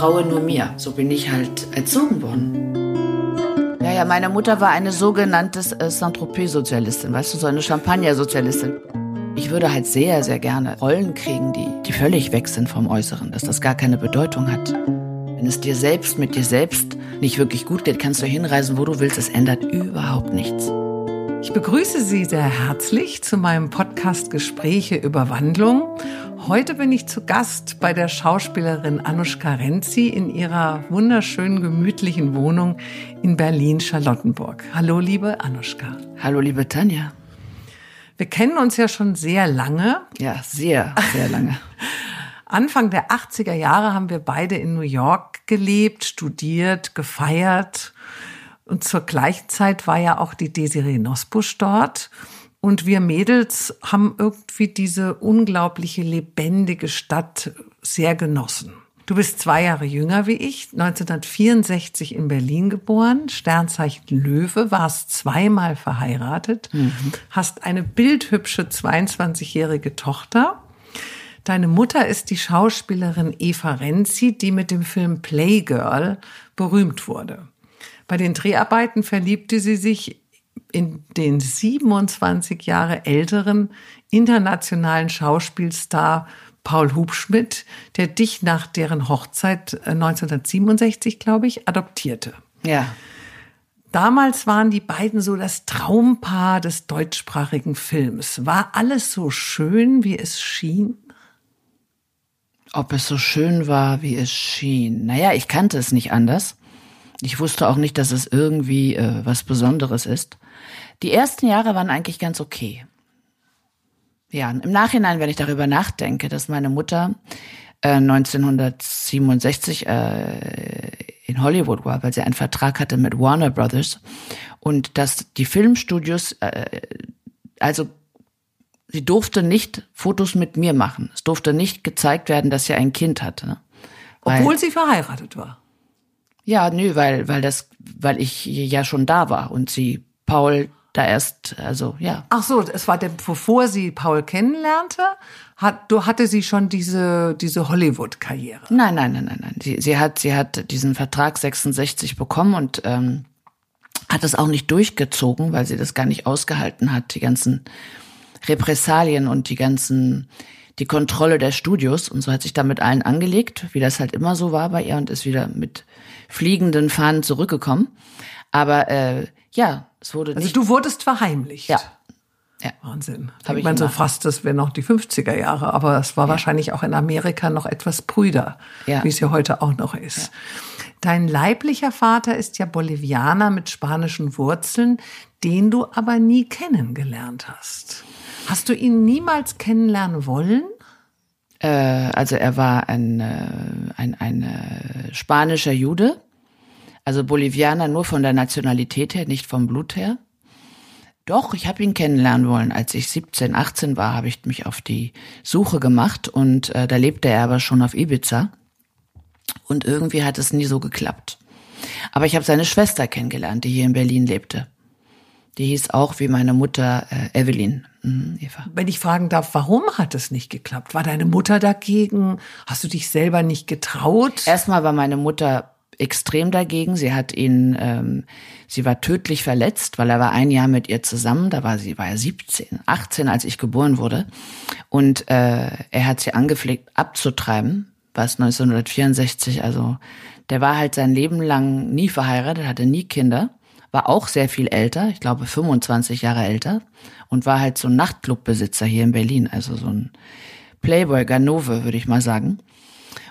vertraue nur mir. So bin ich halt erzogen worden. Ja, ja, meine Mutter war eine sogenannte äh, Saint-Tropez-Sozialistin, weißt du, so eine Champagner-Sozialistin. Ich würde halt sehr, sehr gerne Rollen kriegen, die, die völlig weg sind vom Äußeren, dass das gar keine Bedeutung hat. Wenn es dir selbst mit dir selbst nicht wirklich gut geht, kannst du hinreisen, wo du willst. Es ändert überhaupt nichts. Ich begrüße Sie sehr herzlich zu meinem Podcast Gespräche über Wandlung. Heute bin ich zu Gast bei der Schauspielerin Anushka Renzi in ihrer wunderschönen, gemütlichen Wohnung in Berlin-Charlottenburg. Hallo, liebe Anushka. Hallo, liebe Tanja. Wir kennen uns ja schon sehr lange. Ja, sehr, sehr lange. Anfang der 80er Jahre haben wir beide in New York gelebt, studiert, gefeiert. Und zur gleichen Zeit war ja auch die Desiree Nosbusch dort. Und wir Mädels haben irgendwie diese unglaubliche, lebendige Stadt sehr genossen. Du bist zwei Jahre jünger wie ich, 1964 in Berlin geboren, Sternzeichen Löwe, warst zweimal verheiratet, mhm. hast eine bildhübsche 22-jährige Tochter. Deine Mutter ist die Schauspielerin Eva Renzi, die mit dem Film Playgirl berühmt wurde. Bei den Dreharbeiten verliebte sie sich in den 27 Jahre älteren internationalen Schauspielstar Paul Hubschmidt, der dich nach deren Hochzeit 1967, äh, glaube ich, adoptierte. Ja. Damals waren die beiden so das Traumpaar des deutschsprachigen Films. War alles so schön, wie es schien? Ob es so schön war, wie es schien. Naja, ich kannte es nicht anders. Ich wusste auch nicht, dass es irgendwie äh, was Besonderes ist. Die ersten Jahre waren eigentlich ganz okay. Ja, im Nachhinein, wenn ich darüber nachdenke, dass meine Mutter äh, 1967 äh, in Hollywood war, weil sie einen Vertrag hatte mit Warner Brothers und dass die Filmstudios, äh, also sie durfte nicht Fotos mit mir machen. Es durfte nicht gezeigt werden, dass sie ein Kind hatte. Ne? Obwohl sie verheiratet war. Ja, nö, weil, weil das, weil ich ja schon da war und sie Paul da erst, also ja. Ach so, es war der, bevor sie Paul kennenlernte, hat, du hatte sie schon diese diese Hollywood-Karriere. Nein, nein, nein, nein, nein. Sie, sie hat sie hat diesen Vertrag 66 bekommen und ähm, hat es auch nicht durchgezogen, weil sie das gar nicht ausgehalten hat, die ganzen Repressalien und die ganzen die Kontrolle der Studios und so hat sich damit allen angelegt, wie das halt immer so war bei ihr und ist wieder mit fliegenden Fahnen zurückgekommen. Aber äh, ja, es wurde. Also du wurdest verheimlicht. Ja. Ja. Wahnsinn. Hab ich man so fast, das wären noch die 50er Jahre, aber es war ja. wahrscheinlich auch in Amerika noch etwas brüder, ja. wie es ja heute auch noch ist. Ja. Dein leiblicher Vater ist ja Bolivianer mit spanischen Wurzeln, den du aber nie kennengelernt hast. Hast du ihn niemals kennenlernen wollen? Äh, also er war ein, äh, ein, ein äh, spanischer Jude also Bolivianer nur von der Nationalität her, nicht vom Blut her. Doch, ich habe ihn kennenlernen wollen. Als ich 17, 18 war, habe ich mich auf die Suche gemacht und äh, da lebte er aber schon auf Ibiza. Und irgendwie hat es nie so geklappt. Aber ich habe seine Schwester kennengelernt, die hier in Berlin lebte. Die hieß auch wie meine Mutter äh, Evelyn. Mhm, Eva. Wenn ich fragen darf, warum hat es nicht geklappt? War deine Mutter dagegen? Hast du dich selber nicht getraut? Erstmal war meine Mutter extrem dagegen. Sie hat ihn, ähm, sie war tödlich verletzt, weil er war ein Jahr mit ihr zusammen. Da war sie, war er 17, 18, als ich geboren wurde. Und äh, er hat sie angepflegt abzutreiben, was 1964, also der war halt sein Leben lang nie verheiratet, hatte nie Kinder, war auch sehr viel älter, ich glaube 25 Jahre älter und war halt so ein Nachtclubbesitzer hier in Berlin, also so ein Playboy Ganove, würde ich mal sagen.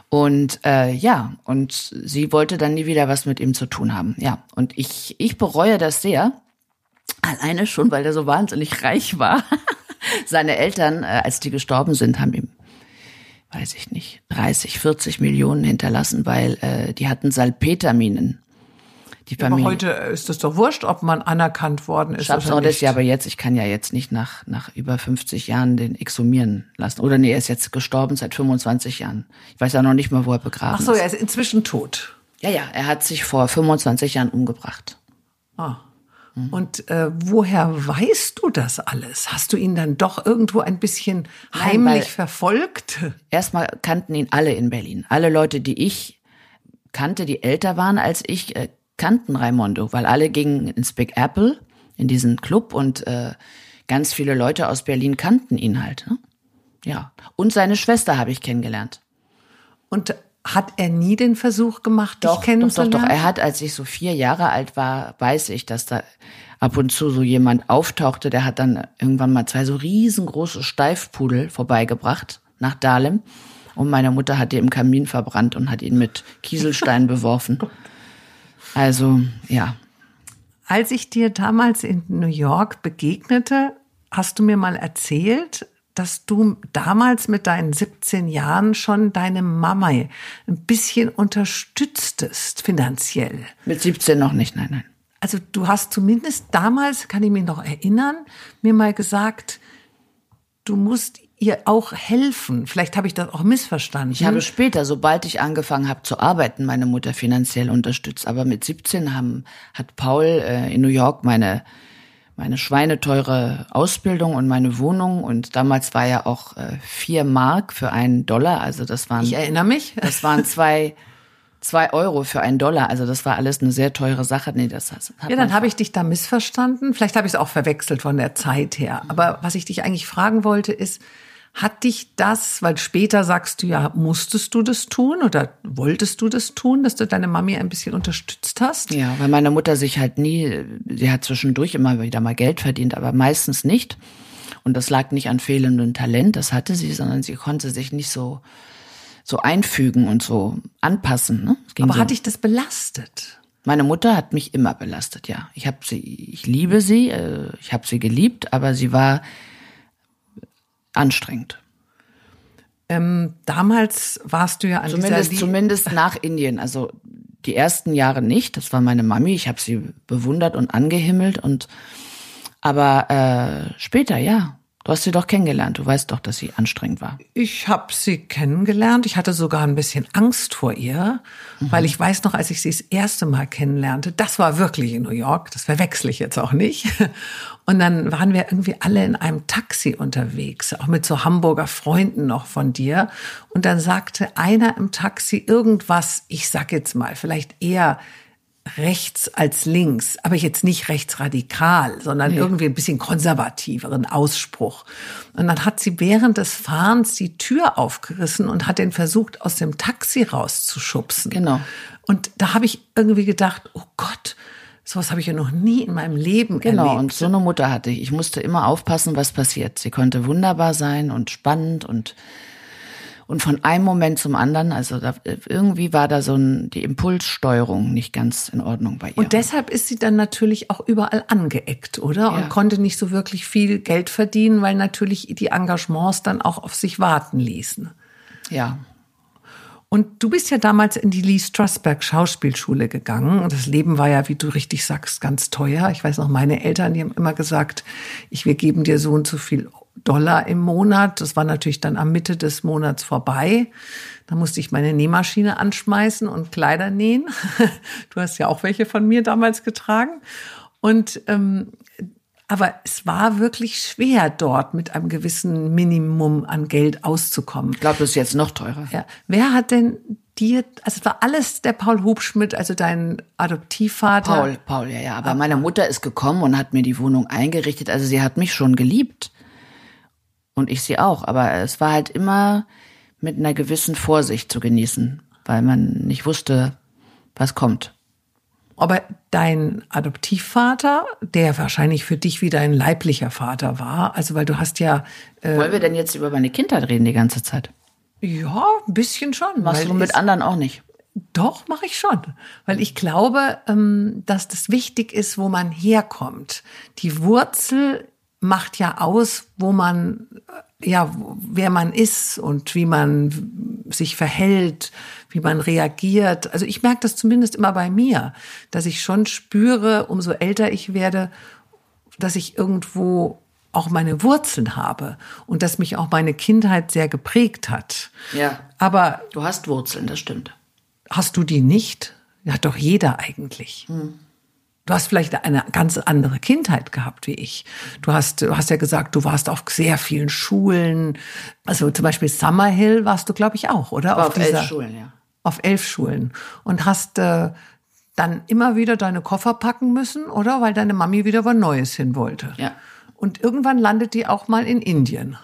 Und äh, ja, und sie wollte dann nie wieder was mit ihm zu tun haben. Ja, und ich, ich bereue das sehr. Alleine schon, weil er so wahnsinnig reich war. Seine Eltern, äh, als die gestorben sind, haben ihm, weiß ich nicht, 30, 40 Millionen hinterlassen, weil äh, die hatten Salpeterminen die Familie. Aber heute ist es doch wurscht, ob man anerkannt worden ist. Hab's auch das ja, aber jetzt, ich kann ja jetzt nicht nach, nach über 50 Jahren den exhumieren lassen. Oder nee, er ist jetzt gestorben seit 25 Jahren. Ich weiß ja noch nicht mal, wo er begraben ist. Ach so, er ist inzwischen tot. Ja, ja, er hat sich vor 25 Jahren umgebracht. Ah. Und äh, woher weißt du das alles? Hast du ihn dann doch irgendwo ein bisschen heimlich Nein, verfolgt? Erstmal kannten ihn alle in Berlin. Alle Leute, die ich kannte, die älter waren als ich, äh, kannten Raimondo, weil alle gingen ins Big Apple, in diesen Club und äh, ganz viele Leute aus Berlin kannten ihn halt. Ne? Ja. Und seine Schwester habe ich kennengelernt. Und hat er nie den Versuch gemacht, Doch, dich kennenzulernen? doch, doch, doch. Er hat, als ich so vier Jahre alt war, weiß ich, dass da ab und zu so jemand auftauchte, der hat dann irgendwann mal zwei so riesengroße Steifpudel vorbeigebracht nach Dahlem. Und meine Mutter hat die im Kamin verbrannt und hat ihn mit Kieselstein beworfen. Also, ja. Als ich dir damals in New York begegnete, hast du mir mal erzählt, dass du damals mit deinen 17 Jahren schon deine Mama ein bisschen unterstütztest finanziell. Mit 17 noch nicht, nein, nein. Also du hast zumindest damals, kann ich mich noch erinnern, mir mal gesagt, du musst ihr auch helfen. Vielleicht habe ich das auch missverstanden. Ich habe später, sobald ich angefangen habe zu arbeiten, meine Mutter finanziell unterstützt. Aber mit 17 haben, hat Paul äh, in New York meine meine schweineteure Ausbildung und meine Wohnung und damals war ja auch äh, vier Mark für einen Dollar, also das waren ich erinnere mich, das waren zwei zwei Euro für einen Dollar, also das war alles eine sehr teure Sache. Nee, das hat ja, dann habe ich dich da missverstanden. Vielleicht habe ich es auch verwechselt von der Zeit her. Aber was ich dich eigentlich fragen wollte ist, hat dich das, weil später sagst du ja, musstest du das tun oder wolltest du das tun, dass du deine Mami ein bisschen unterstützt hast? Ja, weil meine Mutter sich halt nie, sie hat zwischendurch immer wieder mal Geld verdient, aber meistens nicht. Und das lag nicht an fehlendem Talent, das hatte sie, sondern sie konnte sich nicht so, so einfügen und so anpassen. Ne? aber so. hat dich das belastet? Meine Mutter hat mich immer belastet, ja. Ich habe sie, ich liebe sie, äh, ich habe sie geliebt, aber sie war anstrengend. Ähm, damals warst du ja an zumindest, zumindest nach Indien. Also die ersten Jahre nicht. Das war meine Mami. Ich habe sie bewundert und angehimmelt und aber äh, später ja. Du hast sie doch kennengelernt. Du weißt doch, dass sie anstrengend war. Ich habe sie kennengelernt. Ich hatte sogar ein bisschen Angst vor ihr, mhm. weil ich weiß noch, als ich sie das erste Mal kennenlernte, das war wirklich in New York. Das verwechsel ich jetzt auch nicht. Und dann waren wir irgendwie alle in einem Taxi unterwegs, auch mit so Hamburger Freunden noch von dir. Und dann sagte einer im Taxi irgendwas, ich sag jetzt mal, vielleicht eher rechts als links, aber jetzt nicht rechtsradikal, sondern nee. irgendwie ein bisschen konservativeren Ausspruch. Und dann hat sie während des Fahrens die Tür aufgerissen und hat den versucht, aus dem Taxi rauszuschubsen. Genau. Und da habe ich irgendwie gedacht, oh Gott, sowas habe ich ja noch nie in meinem Leben genau, erlebt. Genau, und so eine Mutter hatte ich. Ich musste immer aufpassen, was passiert. Sie konnte wunderbar sein und spannend und und von einem Moment zum anderen, also da, irgendwie war da so ein, die Impulssteuerung nicht ganz in Ordnung bei ihr. Und deshalb ist sie dann natürlich auch überall angeeckt, oder? Ja. Und konnte nicht so wirklich viel Geld verdienen, weil natürlich die Engagements dann auch auf sich warten ließen. Ja. Und du bist ja damals in die Lee Strasberg Schauspielschule gegangen. Und das Leben war ja, wie du richtig sagst, ganz teuer. Ich weiß noch, meine Eltern, die haben immer gesagt, ich, wir geben dir so und so viel Dollar im Monat. Das war natürlich dann am Mitte des Monats vorbei. Da musste ich meine Nähmaschine anschmeißen und Kleider nähen. Du hast ja auch welche von mir damals getragen. Und ähm, aber es war wirklich schwer, dort mit einem gewissen Minimum an Geld auszukommen. Ich glaube, das ist jetzt noch teurer. Ja. Wer hat denn dir, also es war alles der Paul Hubschmidt, also dein Adoptivvater? Paul, Paul, ja, ja. Aber meine Mutter ist gekommen und hat mir die Wohnung eingerichtet. Also sie hat mich schon geliebt. Und ich sie auch. Aber es war halt immer mit einer gewissen Vorsicht zu genießen, weil man nicht wusste, was kommt. Aber dein Adoptivvater, der wahrscheinlich für dich wie dein leiblicher Vater war, also weil du hast ja. Äh, Wollen wir denn jetzt über meine Kindheit reden die ganze Zeit? Ja, ein bisschen schon. Machst du mit anderen auch nicht? Doch, mache ich schon. Weil ich glaube, ähm, dass das wichtig ist, wo man herkommt. Die Wurzel macht ja aus, wo man, ja, wer man ist und wie man sich verhält, wie man reagiert. Also ich merke das zumindest immer bei mir, dass ich schon spüre, umso älter ich werde, dass ich irgendwo auch meine Wurzeln habe und dass mich auch meine Kindheit sehr geprägt hat. Ja. Aber du hast Wurzeln, das stimmt. Hast du die nicht? Hat doch jeder eigentlich. Hm. Du hast vielleicht eine ganz andere Kindheit gehabt wie ich. Du hast, du hast ja gesagt, du warst auf sehr vielen Schulen. Also zum Beispiel Summerhill warst du, glaube ich, auch, oder? Auf, auf dieser, elf Schulen, ja. Auf elf Schulen. Und hast äh, dann immer wieder deine Koffer packen müssen, oder? Weil deine Mami wieder was Neues hin wollte. Ja. Und irgendwann landet die auch mal in Indien.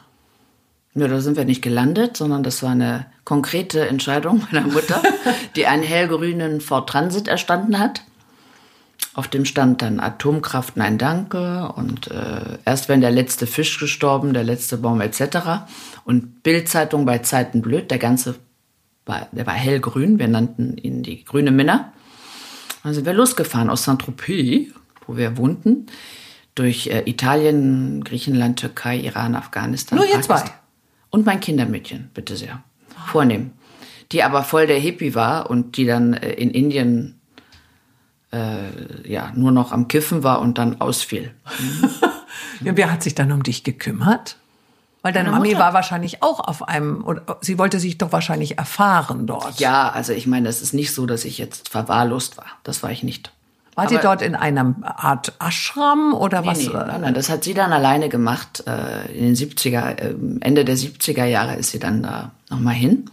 Ja, da sind wir nicht gelandet, sondern das war eine konkrete Entscheidung meiner Mutter, die einen hellgrünen Ford Transit erstanden hat. Auf dem stand dann Atomkraft, nein, danke. Und äh, erst wenn der letzte Fisch gestorben, der letzte Baum etc. Und Bildzeitung bei Zeiten blöd, der ganze war, der war hellgrün. Wir nannten ihn die grüne Minna. Dann sind wir losgefahren aus Saint-Tropez, wo wir wohnten, durch äh, Italien, Griechenland, Türkei, Iran, Afghanistan. Nur ihr zwei? Und mein Kindermädchen, bitte sehr. Vornehm. Die aber voll der Hippie war und die dann äh, in Indien äh, ja nur noch am Kiffen war und dann ausfiel. Ja, wer hat sich dann um dich gekümmert? Weil deine Meine Mami Mutter. war wahrscheinlich auch auf einem, oder sie wollte sich doch wahrscheinlich erfahren dort. Ja, also ich meine, es ist nicht so, dass ich jetzt verwahrlost war. Das war ich nicht. Ihr Aber- dort in einer Art Ashram oder Nee, was? nee, nein, nein, das hat sie dann alleine gemacht. Äh, In den 70er, äh, Ende der 70er Jahre ist sie dann da nochmal hin.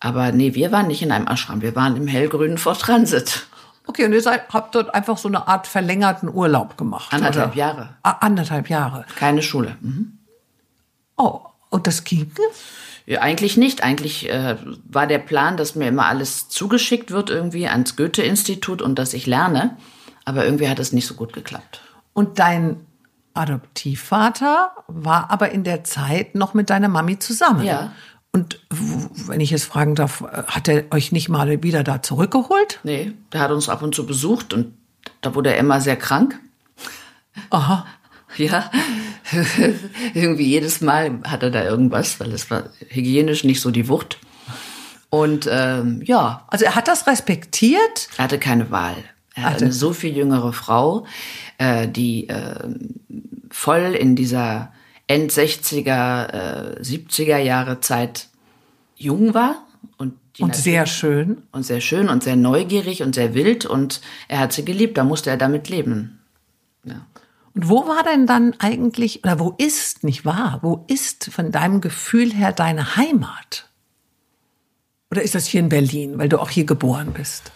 Aber nee, wir waren nicht in einem Ashram, wir waren im hellgrünen Fort Transit. Okay, und ihr seid, habt dort einfach so eine Art verlängerten Urlaub gemacht. Anderthalb oder? Jahre. Ah, anderthalb Jahre. Keine Schule. Mhm. Oh, und das ging? Ja, eigentlich nicht. Eigentlich äh, war der Plan, dass mir immer alles zugeschickt wird irgendwie ans Goethe-Institut und dass ich lerne. Aber irgendwie hat es nicht so gut geklappt. Und dein Adoptivvater war aber in der Zeit noch mit deiner Mami zusammen. Ja. Und wenn ich jetzt fragen darf, hat er euch nicht mal wieder da zurückgeholt? Nee, der hat uns ab und zu besucht und da wurde er immer sehr krank. Aha. Ja, irgendwie jedes Mal hatte da irgendwas, weil es war hygienisch nicht so die Wucht. Und ähm, ja, Also er hat das respektiert. er hatte keine Wahl. Er hatte Hatte. eine so viel jüngere Frau, äh, die äh, voll in dieser End 60er, äh, 70er Jahre Zeit jung war und Und sehr schön. und sehr schön und sehr neugierig und sehr wild und er hat sie geliebt, da musste er damit leben. Ja. Und wo war denn dann eigentlich, oder wo ist, nicht wahr, wo ist von deinem Gefühl her deine Heimat? Oder ist das hier in Berlin, weil du auch hier geboren bist?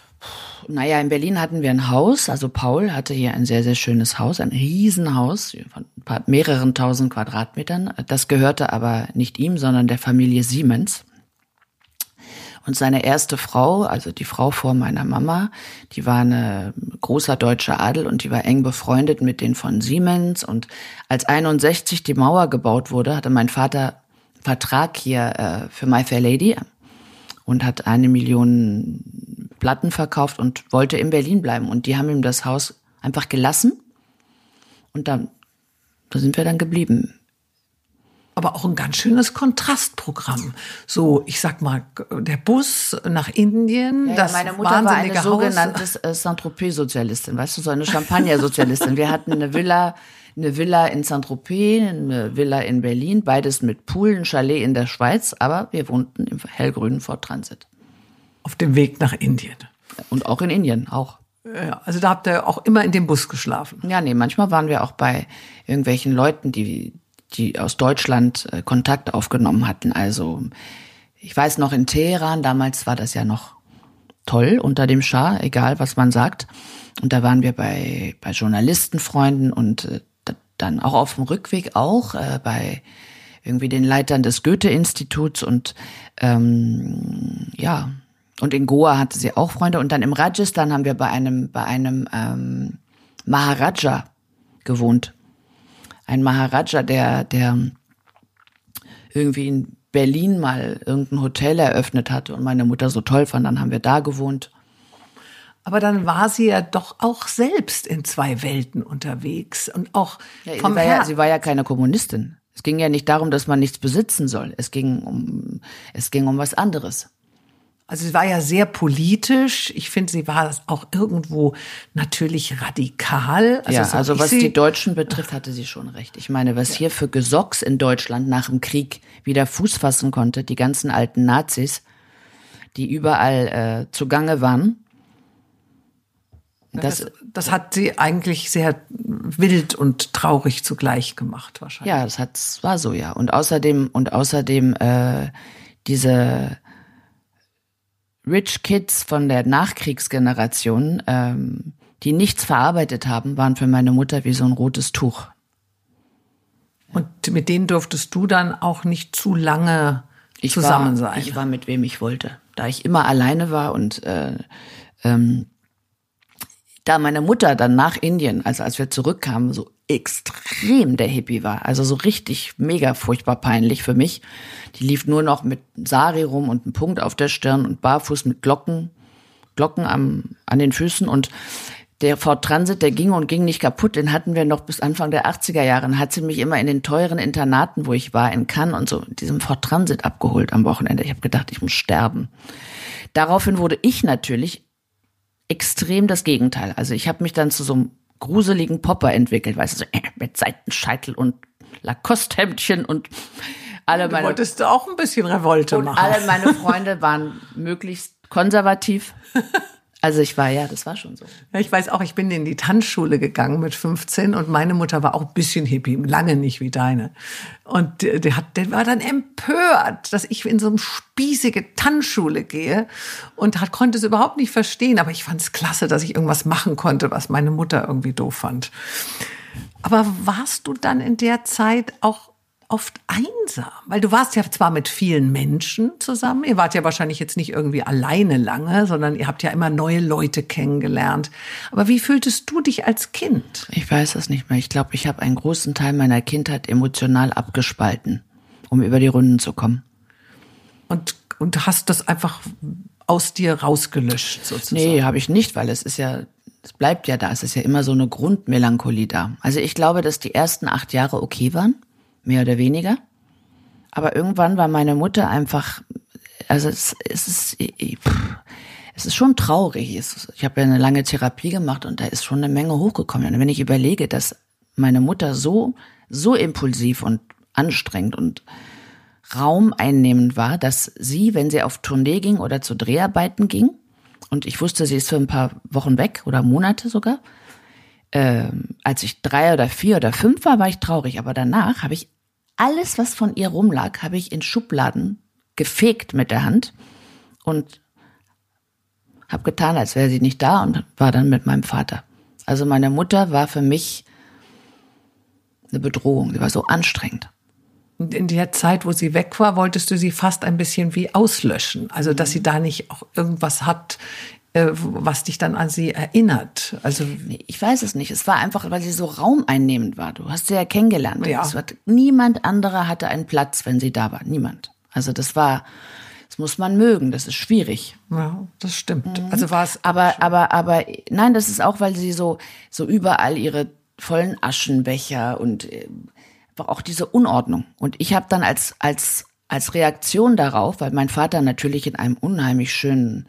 Naja, in Berlin hatten wir ein Haus. Also Paul hatte hier ein sehr, sehr schönes Haus, ein Riesenhaus von paar, mehreren tausend Quadratmetern. Das gehörte aber nicht ihm, sondern der Familie Siemens. Und seine erste Frau, also die Frau vor meiner Mama, die war eine großer deutscher Adel und die war eng befreundet mit den von Siemens. Und als 61 die Mauer gebaut wurde, hatte mein Vater einen Vertrag hier äh, für My Fair Lady und hat eine Million Platten verkauft und wollte in Berlin bleiben. Und die haben ihm das Haus einfach gelassen. Und dann, da sind wir dann geblieben. Aber auch ein ganz schönes Kontrastprogramm. So, ich sag mal, der Bus nach Indien, Ja, das meine Mutter war eine Haus. sogenannte äh, Saint-Tropez-Sozialistin, weißt du, so eine Champagner-Sozialistin. Wir hatten eine Villa, eine Villa in Saint-Tropez, eine Villa in Berlin, beides mit Pool, ein Chalet in der Schweiz, aber wir wohnten im hellgrünen Fort Transit. Auf dem Weg nach Indien. Und auch in Indien, auch. Ja, also da habt ihr auch immer in dem Bus geschlafen. Ja, nee, manchmal waren wir auch bei irgendwelchen Leuten, die, die aus Deutschland äh, Kontakt aufgenommen hatten. Also ich weiß noch in Teheran, damals war das ja noch toll unter dem Schah, egal was man sagt. Und da waren wir bei, bei Journalistenfreunden und äh, da- dann auch auf dem Rückweg auch äh, bei irgendwie den Leitern des Goethe-Instituts und ähm, ja, und in Goa hatte sie auch Freunde und dann im Rajasthan haben wir bei einem bei einem ähm, Maharaja gewohnt. Ein Maharaja, der der irgendwie in Berlin mal irgendein Hotel eröffnet hatte und meine Mutter so toll fand, dann haben wir da gewohnt. Aber dann war sie ja doch auch selbst in zwei Welten unterwegs und auch Ja, vom sie, war ja, sie war ja keine Kommunistin. Es ging ja nicht darum, dass man nichts besitzen soll. Es ging um es ging um was anderes. Also sie war ja sehr politisch. Ich finde, sie war auch irgendwo natürlich radikal. Also ja, so also was die Deutschen betrifft, hatte sie schon recht. Ich meine, was hier für Gesocks in Deutschland nach dem Krieg wieder Fuß fassen konnte, die ganzen alten Nazis, die überall äh, zugange waren. Das, das, das hat sie eigentlich sehr wild und traurig zugleich gemacht wahrscheinlich. ja, das hat, war so, ja. Und außerdem, und außerdem, äh, diese, Rich Kids von der Nachkriegsgeneration, ähm, die nichts verarbeitet haben, waren für meine Mutter wie so ein rotes Tuch. Und mit denen durftest du dann auch nicht zu lange ich zusammen war, sein. Ich war mit wem ich wollte. Da ich immer alleine war und äh, ähm, da meine Mutter dann nach Indien, also als wir zurückkamen, so extrem der Hippie war, also so richtig mega furchtbar peinlich für mich. Die lief nur noch mit Sari rum und einem Punkt auf der Stirn und barfuß mit Glocken, Glocken am, an den Füßen und der Ford Transit, der ging und ging nicht kaputt, den hatten wir noch bis Anfang der 80er Jahre. Und hat sie mich immer in den teuren Internaten, wo ich war, in Cannes und so, diesem Ford Transit abgeholt am Wochenende. Ich habe gedacht, ich muss sterben. Daraufhin wurde ich natürlich extrem das Gegenteil. Also ich habe mich dann zu so einem gruseligen Popper entwickelt, weißt du, so, äh, mit Seitenscheitel und Lacoste-Hemdchen und alle du meine wolltest du auch ein bisschen Revolte und machen. alle meine Freunde waren möglichst konservativ. Also ich war ja, das war schon so. Ja, ich weiß auch, ich bin in die Tanzschule gegangen mit 15 und meine Mutter war auch ein bisschen hippie, lange nicht wie deine. Und der, der, hat, der war dann empört, dass ich in so eine spießige Tanzschule gehe und hat, konnte es überhaupt nicht verstehen. Aber ich fand es klasse, dass ich irgendwas machen konnte, was meine Mutter irgendwie doof fand. Aber warst du dann in der Zeit auch oft einsam? Weil du warst ja zwar mit vielen Menschen zusammen, ihr wart ja wahrscheinlich jetzt nicht irgendwie alleine lange, sondern ihr habt ja immer neue Leute kennengelernt. Aber wie fühltest du dich als Kind? Ich weiß es nicht mehr. Ich glaube, ich habe einen großen Teil meiner Kindheit emotional abgespalten, um über die Runden zu kommen. Und, und hast das einfach aus dir rausgelöscht sozusagen? Nee, habe ich nicht, weil es ist ja, es bleibt ja da. Es ist ja immer so eine Grundmelancholie da. Also ich glaube, dass die ersten acht Jahre okay waren, mehr oder weniger. Aber irgendwann war meine Mutter einfach, also es, es ist, es ist schon traurig. Ich habe ja eine lange Therapie gemacht und da ist schon eine Menge hochgekommen. Und wenn ich überlege, dass meine Mutter so, so impulsiv und anstrengend und raumeinnehmend war, dass sie, wenn sie auf Tournee ging oder zu Dreharbeiten ging, und ich wusste, sie ist für ein paar Wochen weg oder Monate sogar, ähm, als ich drei oder vier oder fünf war, war ich traurig. Aber danach habe ich alles, was von ihr rumlag, habe ich in Schubladen gefegt mit der Hand und habe getan, als wäre sie nicht da und war dann mit meinem Vater. Also meine Mutter war für mich eine Bedrohung. Sie war so anstrengend. Und in der Zeit, wo sie weg war, wolltest du sie fast ein bisschen wie auslöschen. Also, dass sie da nicht auch irgendwas hat, was dich dann an sie erinnert. Also Nee, ich weiß es nicht. Es war einfach, weil sie so raumeinnehmend war. Du hast sie ja kennengelernt. Ja. War, niemand anderer hatte einen Platz, wenn sie da war. Niemand. Also das war, das muss man mögen. Das ist schwierig. ja, das stimmt. Also war es Aber, aber, aber, nein, das ist auch, weil sie so, so überall ihre vollen Aschenbecher und äh, auch diese Unordnung. Und ich habe dann als, als, als Reaktion darauf, weil mein Vater natürlich in einem unheimlich schönen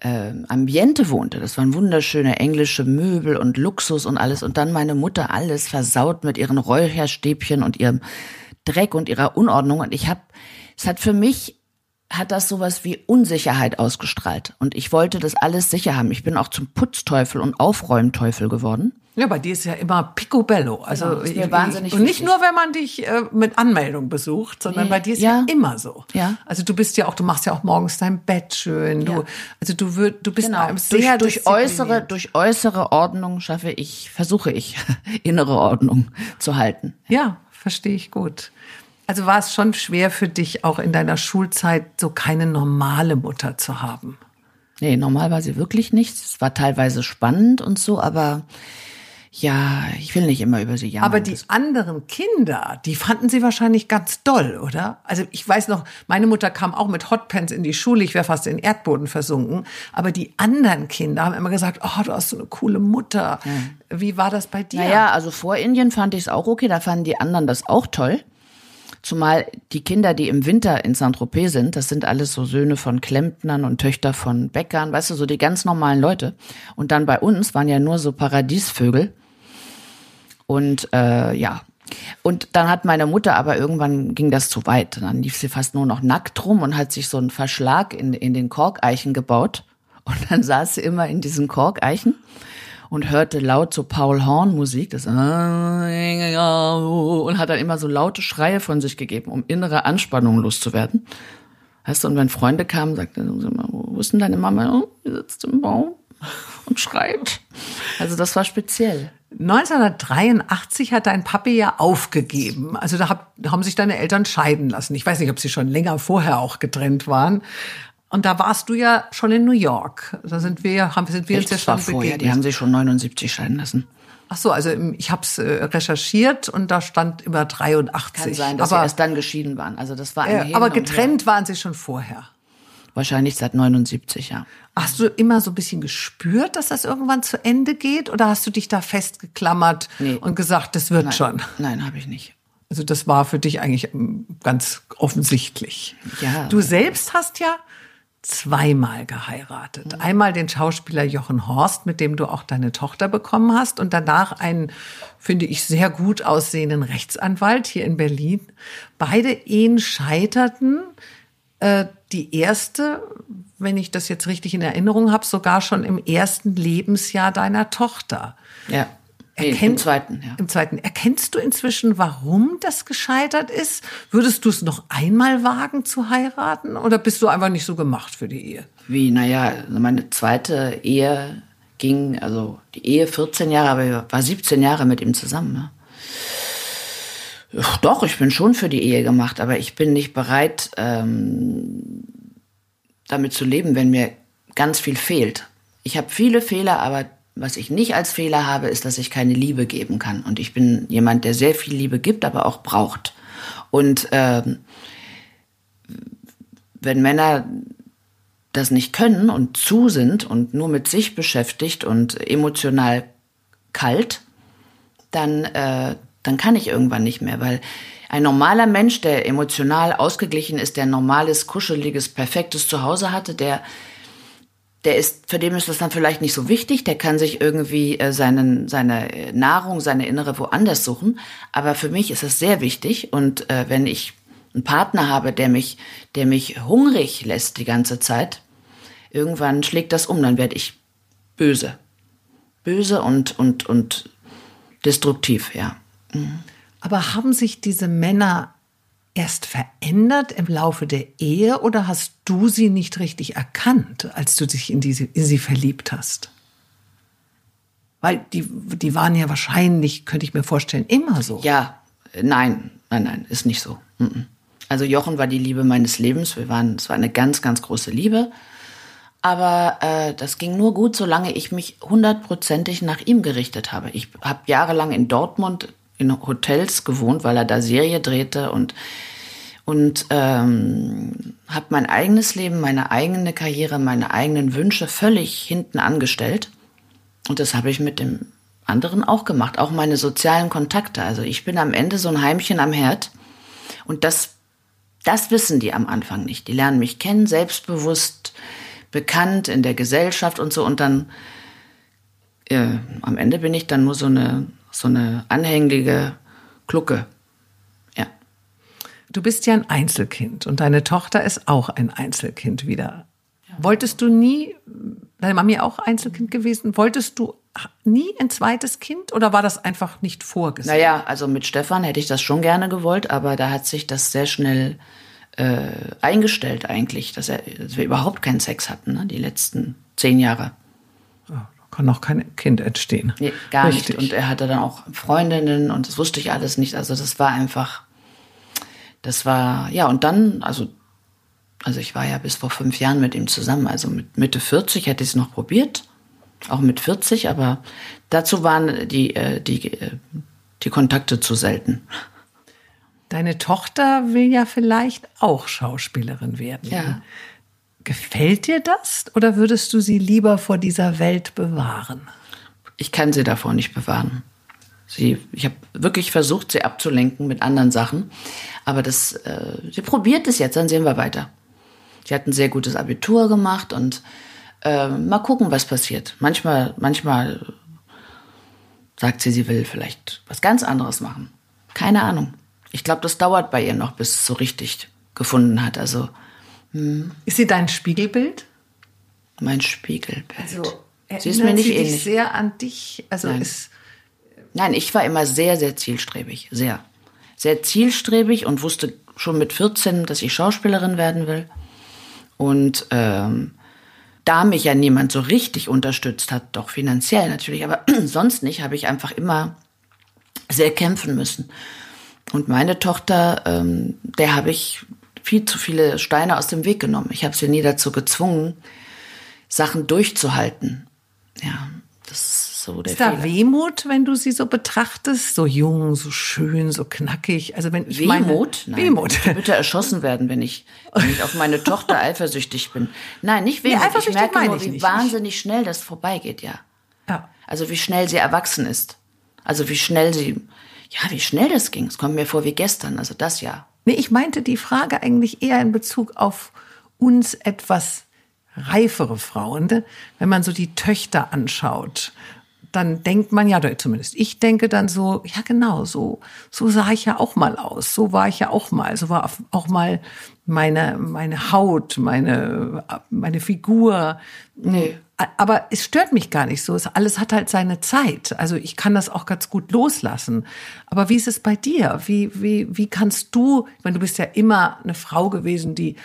äh, Ambiente wohnte. Das waren wunderschöne englische Möbel und Luxus und alles. Und dann meine Mutter alles versaut mit ihren Räucherstäbchen und ihrem Dreck und ihrer Unordnung. Und ich habe, es hat für mich hat das sowas wie Unsicherheit ausgestrahlt. Und ich wollte das alles sicher haben. Ich bin auch zum Putzteufel und Aufräumteufel geworden. Ja, bei dir ist ja immer picobello. Also Genau, ich- wahnsinnig und nicht wichtig. nur, wenn man dich äh, mit Anmeldung besucht, sondern Nee, bei dir ist ja. ja. immer so. Ja. Also du bist ja auch, du machst ja auch morgens dein Bett schön. Du, Ja. also du würd, du bist Genau. Durch, sehr durch diszipliniert. äußere, durch äußere Ordnung schaffe ich, versuche ich, innere Ordnung zu halten. Ja, verstehe ich gut. Also war es schon schwer für dich, auch in deiner Schulzeit so keine normale Mutter zu haben. Nee, normal war sie wirklich nicht. Es war teilweise spannend und so, aber ja, ich will nicht immer über sie jammern. Aber die anderen Kinder, die fanden sie wahrscheinlich ganz doll, oder? Also ich weiß noch, meine Mutter kam auch mit Hotpants in die Schule, ich wäre fast in den Erdboden versunken. Aber die anderen Kinder haben immer gesagt, oh, du hast so eine coole Mutter. Wie war das bei dir? Naja, also vor Indien fand ich es auch okay, da fanden die anderen das auch toll. Zumal die Kinder, die im Winter in Saint-Tropez sind, das sind alles so Söhne von Klempnern und Töchter von Bäckern, weißt du, so die ganz normalen Leute. Und dann bei uns waren ja nur so Paradiesvögel. Und äh, ja. Und dann hat meine Mutter aber irgendwann ging das zu weit. Dann lief sie fast nur noch nackt rum und hat sich so einen Verschlag in, in den Korkeichen gebaut. Und dann saß sie immer in diesen Korkeichen und hörte laut so Paul Horn Musik, das und hat dann immer so laute Schreie von sich gegeben, um innere Anspannung loszuwerden. Weißt du, und wenn Freunde kamen, sagte er, wo ist denn deine Mama? Oh, die sitzt im Baum und schreit. Also das war speziell. 1983 hat dein Papi ja aufgegeben. Also da, hab, da haben sich deine Eltern scheiden lassen. Ich weiß nicht, ob sie schon länger vorher auch getrennt waren. Und da warst du ja schon in New York. Da sind wir, haben, sind wir uns ja schon vorher, begegnet. die haben sich schon 79 scheiden lassen. Ach so, also ich habe es äh, recherchiert und da stand immer 83. Kann sein, dass aber, sie erst dann geschieden waren. Also das war ein äh, aber getrennt waren sie schon vorher. Wahrscheinlich seit 79, ja. Hast du immer so ein bisschen gespürt, dass das irgendwann zu Ende geht? Oder hast du dich da festgeklammert Nee. und gesagt, das wird Nein, schon? Nein, habe ich nicht. Also das war für dich eigentlich ähm, ganz offensichtlich. Ja. Du selbst hast ja zweimal geheiratet. Einmal den Schauspieler Jochen Horst, mit dem du auch deine Tochter bekommen hast und danach einen, finde ich, sehr gut aussehenden Rechtsanwalt hier in Berlin. Beide Ehen scheiterten. Äh, die erste, wenn ich das jetzt richtig in Erinnerung habe, sogar schon im ersten Lebensjahr deiner Tochter. Ja. Nee, Erkennt- Im zweiten, ja. Im zweiten. Erkennst du inzwischen, warum das gescheitert ist? Würdest du es noch einmal wagen zu heiraten? Oder bist du einfach nicht so gemacht für die Ehe? Wie, naja, also meine zweite Ehe ging, also die Ehe 14 Jahre, aber ich war 17 Jahre mit ihm zusammen. Ne? Doch, ich bin schon für die Ehe gemacht, aber ich bin nicht bereit, ähm, damit zu leben, wenn mir ganz viel fehlt. Ich habe viele Fehler, aber was ich nicht als Fehler habe, ist, dass ich keine Liebe geben kann. Und ich bin jemand, der sehr viel Liebe gibt, aber auch braucht. Und ähm, wenn Männer das nicht können und zu sind und nur mit sich beschäftigt und emotional kalt, dann, äh, dann kann ich irgendwann nicht mehr, weil ein normaler Mensch, der emotional ausgeglichen ist, der ein normales, kuscheliges, perfektes Zuhause hatte, der der ist, für den ist das dann vielleicht nicht so wichtig, der kann sich irgendwie äh, seinen, seine Nahrung, seine Innere woanders suchen. Aber für mich ist es sehr wichtig. Und äh, wenn ich einen Partner habe, der mich, der mich hungrig lässt die ganze Zeit, irgendwann schlägt das um, dann werde ich böse. Böse und, und, und destruktiv, ja. Aber haben sich diese Männer erst verändert im Laufe der Ehe oder hast du sie nicht richtig erkannt, als du dich in, diese, in sie verliebt hast? Weil die, die waren ja wahrscheinlich, könnte ich mir vorstellen, immer so. Ja, nein, nein, nein, ist nicht so. Mhm. Also Jochen war die Liebe meines Lebens. Wir waren, es war eine ganz, ganz große Liebe. Aber äh, das ging nur gut, solange ich mich hundertprozentig nach ihm gerichtet habe. Ich habe jahrelang in Dortmund in Hotels gewohnt, weil er da Serie drehte und und ähm, habe mein eigenes Leben, meine eigene Karriere, meine eigenen Wünsche völlig hinten angestellt. Und das habe ich mit dem anderen auch gemacht, auch meine sozialen Kontakte. Also ich bin am Ende so ein Heimchen am Herd und das, das wissen die am Anfang nicht. Die lernen mich kennen, selbstbewusst, bekannt in der Gesellschaft und so und dann äh, am Ende bin ich dann nur so eine, so eine anhängige Glucke. Ja. Du bist ja ein Einzelkind und deine Tochter ist auch ein Einzelkind wieder. Wolltest du nie, deine Mami auch Einzelkind gewesen, wolltest du nie ein zweites Kind oder war das einfach nicht vorgesehen? Naja, also mit Stefan hätte ich das schon gerne gewollt, aber da hat sich das sehr schnell äh, eingestellt eigentlich, dass, er, dass wir überhaupt keinen Sex hatten, ne, die letzten zehn Jahre. Da kann auch kein Kind entstehen. Nee, gar Richtig. nicht. Und er hatte dann auch Freundinnen und das wusste ich alles nicht. Also das war einfach, das war, ja, und dann, also, also ich war ja bis vor fünf Jahren mit ihm zusammen. Also mit Mitte 40 hätte ich es noch probiert, auch mit 40, aber dazu waren die, äh, die, äh, die Kontakte zu selten. Deine Tochter will ja vielleicht auch Schauspielerin werden. Ja. Gefällt dir das oder würdest du sie lieber vor dieser Welt bewahren? Ich kann sie davor nicht bewahren. Sie, ich habe wirklich versucht, sie abzulenken mit anderen Sachen, aber das, äh, sie probiert es jetzt, dann sehen wir weiter. Sie hat ein sehr gutes Abitur gemacht und äh, mal gucken, was passiert. Manchmal, manchmal sagt sie, sie will vielleicht was ganz anderes machen. Keine Ahnung. Ich glaube, das dauert bei ihr noch, bis es so richtig gefunden hat. Also Ist sie dein Spiegelbild? mein Spiegelbild. Also, sie ist mir nicht sie ähnlich. sehr an dich. Also Nein. ist Nein, ich war immer sehr, sehr zielstrebig. Sehr. Sehr zielstrebig und wusste schon mit 14, dass ich Schauspielerin werden will. Und ähm, da mich ja niemand so richtig unterstützt hat, doch finanziell natürlich, aber sonst nicht, habe ich einfach immer sehr kämpfen müssen. Und meine Tochter, ähm, der habe ich viel zu viele Steine aus dem Weg genommen. Ich habe sie nie dazu gezwungen, Sachen durchzuhalten. Ja, das ist so der Ist da Fehler. Wehmut, wenn du sie so betrachtest? So jung, so schön, so knackig. Also wenn ich Wehmut? meine, Nein, Wehmut. Ich bitte erschossen werden, wenn ich, wenn ich auf meine Tochter eifersüchtig bin. Nein, nicht Wehmut. ich eifersüchtig merke nur, ich wie nicht. wahnsinnig schnell das vorbeigeht, ja. Ja. Also wie schnell sie erwachsen ist. Also wie schnell sie, ja, wie schnell das ging. Es kommt mir vor wie gestern, also das ja. Nee, ich meinte die Frage eigentlich eher in Bezug auf uns etwas reifere Frauen. Ne? Wenn man so die Töchter anschaut, dann denkt man ja, zumindest ich denke dann so, ja genau, so, so sah ich ja auch mal aus, so war ich ja auch mal, so war auch mal meine, meine Haut, meine, meine Figur. Nee. Aber es stört mich gar nicht so. Es, alles hat halt seine Zeit. Also ich kann das auch ganz gut loslassen. Aber wie ist es bei dir? Wie, wie, wie kannst du, ich meine, du bist ja immer eine Frau gewesen, die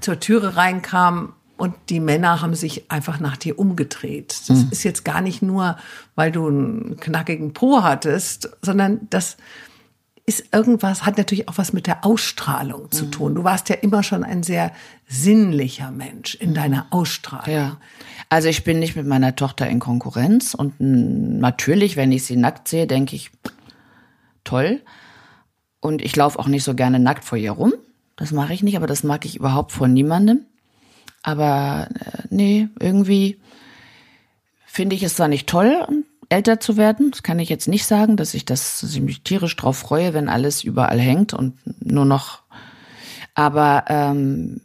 zur Türe reinkam und die Männer haben sich einfach nach dir umgedreht. Das ist jetzt gar nicht nur, weil du einen knackigen Po hattest, sondern das ist irgendwas, hat natürlich auch was mit der Ausstrahlung zu tun. Du warst ja immer schon ein sehr sinnlicher Mensch in deiner Ausstrahlung. Ja. Also ich bin nicht mit meiner Tochter in Konkurrenz und natürlich, wenn ich sie nackt sehe, denke ich, toll. Und ich laufe auch nicht so gerne nackt vor ihr rum. Das mache ich nicht, aber das mag ich überhaupt vor niemandem. Aber äh, nee, irgendwie finde ich es zwar nicht toll, älter zu werden. Das kann ich jetzt nicht sagen, dass ich das, dass ich mich tierisch drauf freue, wenn alles überall hängt und nur noch. Aber ähm,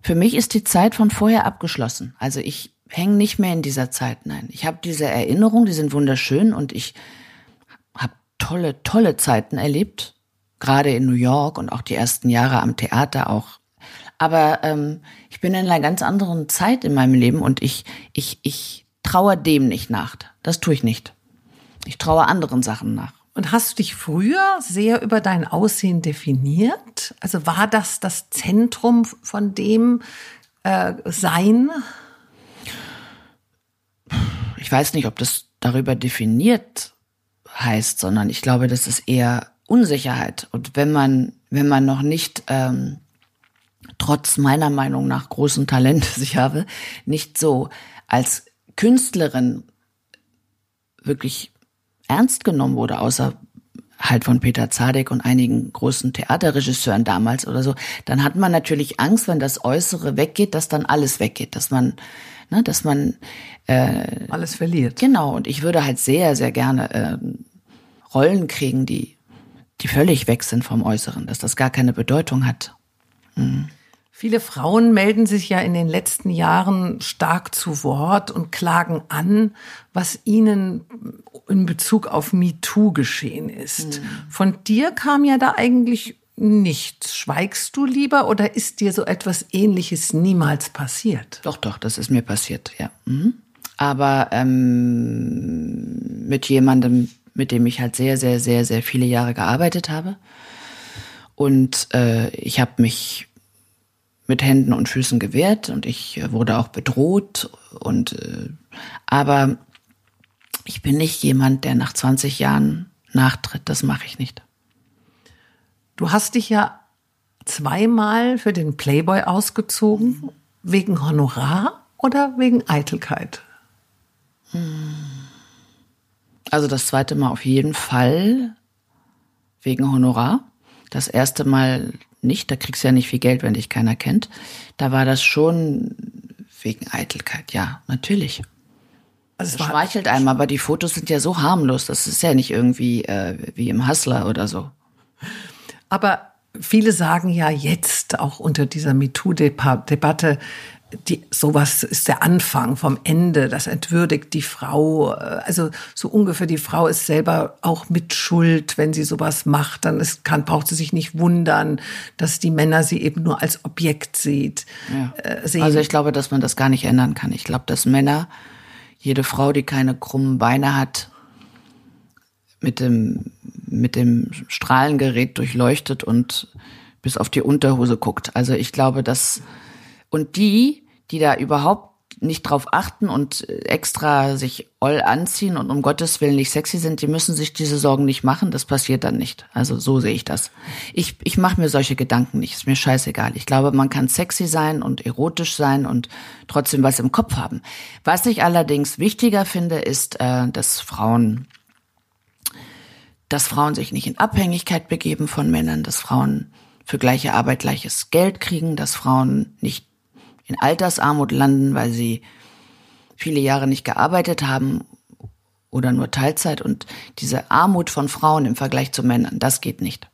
für mich ist die Zeit von vorher abgeschlossen. Also ich hänge nicht mehr in dieser Zeit. Nein, ich habe diese Erinnerungen, die sind wunderschön und ich habe tolle, tolle Zeiten erlebt, gerade in New York und auch die ersten Jahre am Theater auch. Aber ähm, ich bin in einer ganz anderen Zeit in meinem Leben und ich, ich, ich traue dem nicht nach. Das tue ich nicht. Ich traue anderen Sachen nach. Und hast du dich früher sehr über dein Aussehen definiert? Also war das das Zentrum von dem äh, Sein? Ich weiß nicht, ob das darüber definiert heißt, sondern ich glaube, das ist eher Unsicherheit. Und wenn man, wenn man noch nicht ähm, trotz meiner Meinung nach großen Talent, das ich habe, nicht so als Künstlerin wirklich ernst genommen wurde, außer halt von Peter Zadek und einigen großen Theaterregisseuren damals oder so, dann hat man natürlich Angst, wenn das Äußere weggeht, dass dann alles weggeht, dass man, ne, dass man äh, Alles verliert. Genau, und ich würde halt sehr, sehr gerne äh, Rollen kriegen, die, die völlig weg sind vom Äußeren, dass das gar keine Bedeutung hat. Viele Frauen melden sich ja in den letzten Jahren stark zu Wort und klagen an, was ihnen in Bezug auf MeToo geschehen ist. Von dir kam ja da eigentlich nichts. Schweigst du lieber oder ist dir so etwas Ähnliches niemals passiert? Doch, doch, das ist mir passiert, ja. Mhm. Aber ähm, mit jemandem, mit dem ich halt sehr, sehr, sehr, sehr viele Jahre gearbeitet habe. Und äh, ich habe mich mit Händen und Füßen gewehrt und ich äh, wurde auch bedroht. Und äh, aber ich bin nicht jemand, der nach 20 Jahren nachtritt. Das mache ich nicht. Du hast dich ja zweimal für den Playboy ausgezogen, wegen Honorar oder wegen Eitelkeit? Also das zweite Mal auf jeden Fall wegen Honorar. Das erste Mal nicht, da kriegst du ja nicht viel Geld, wenn dich keiner kennt. Da war das schon wegen Eitelkeit, ja, natürlich. Also es Das schmeichelt einem, aber die Fotos sind ja so harmlos. Das ist ja nicht irgendwie äh, wie im Hustler oder so. Aber viele sagen ja jetzt auch unter dieser MeToo-Debatte, die, sowas ist der Anfang vom Ende, das entwürdigt die Frau. Also so ungefähr die Frau ist selber auch mit Schuld, wenn sie sowas macht, dann ist, kann, braucht sie sich nicht wundern, dass die Männer sie eben nur als Objekt sieht. Äh, sehen. Also ich glaube, dass man das gar nicht ändern kann. Ich glaube, dass Männer, jede Frau, die keine krummen Beine hat, mit dem, mit dem Strahlengerät durchleuchtet und bis auf die Unterhose guckt. Also ich glaube, dass Und die, die da überhaupt nicht drauf achten und extra sich all anziehen und um Gottes Willen nicht sexy sind, die müssen sich diese Sorgen nicht machen. Das passiert dann nicht. Also so sehe ich das. Ich, ich mache mir solche Gedanken nicht. Ist mir scheißegal. Ich glaube, man kann sexy sein und erotisch sein und trotzdem was im Kopf haben. Was ich allerdings wichtiger finde, ist, äh, dass Frauen dass Frauen sich nicht in Abhängigkeit begeben von Männern, dass Frauen für gleiche Arbeit gleiches Geld kriegen, dass Frauen nicht in Altersarmut landen, weil sie viele Jahre nicht gearbeitet haben oder nur Teilzeit. Und diese Armut von Frauen im Vergleich zu Männern, das geht nicht.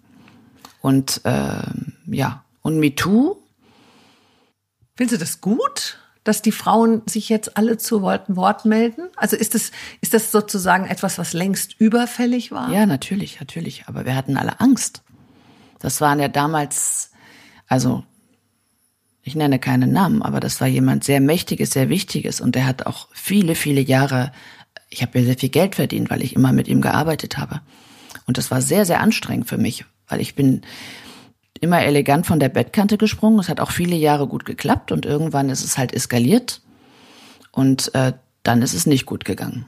Und äh, ja, und MeToo. Findest du das gut, dass die Frauen sich jetzt alle zu Wort melden? Also ist das, ist das sozusagen etwas, was längst überfällig war? Ja, natürlich, natürlich. Aber wir hatten alle Angst. Das waren ja damals, also ich nenne keine Namen, aber das war jemand sehr Mächtiges, sehr Wichtiges und der hat auch viele, viele Jahre, ich habe ja sehr viel Geld verdient, weil ich immer mit ihm gearbeitet habe. Und das war sehr, sehr anstrengend für mich, weil ich bin immer elegant von der Bettkante gesprungen. Es hat auch viele Jahre gut geklappt und irgendwann ist es halt eskaliert und äh, dann ist es nicht gut gegangen.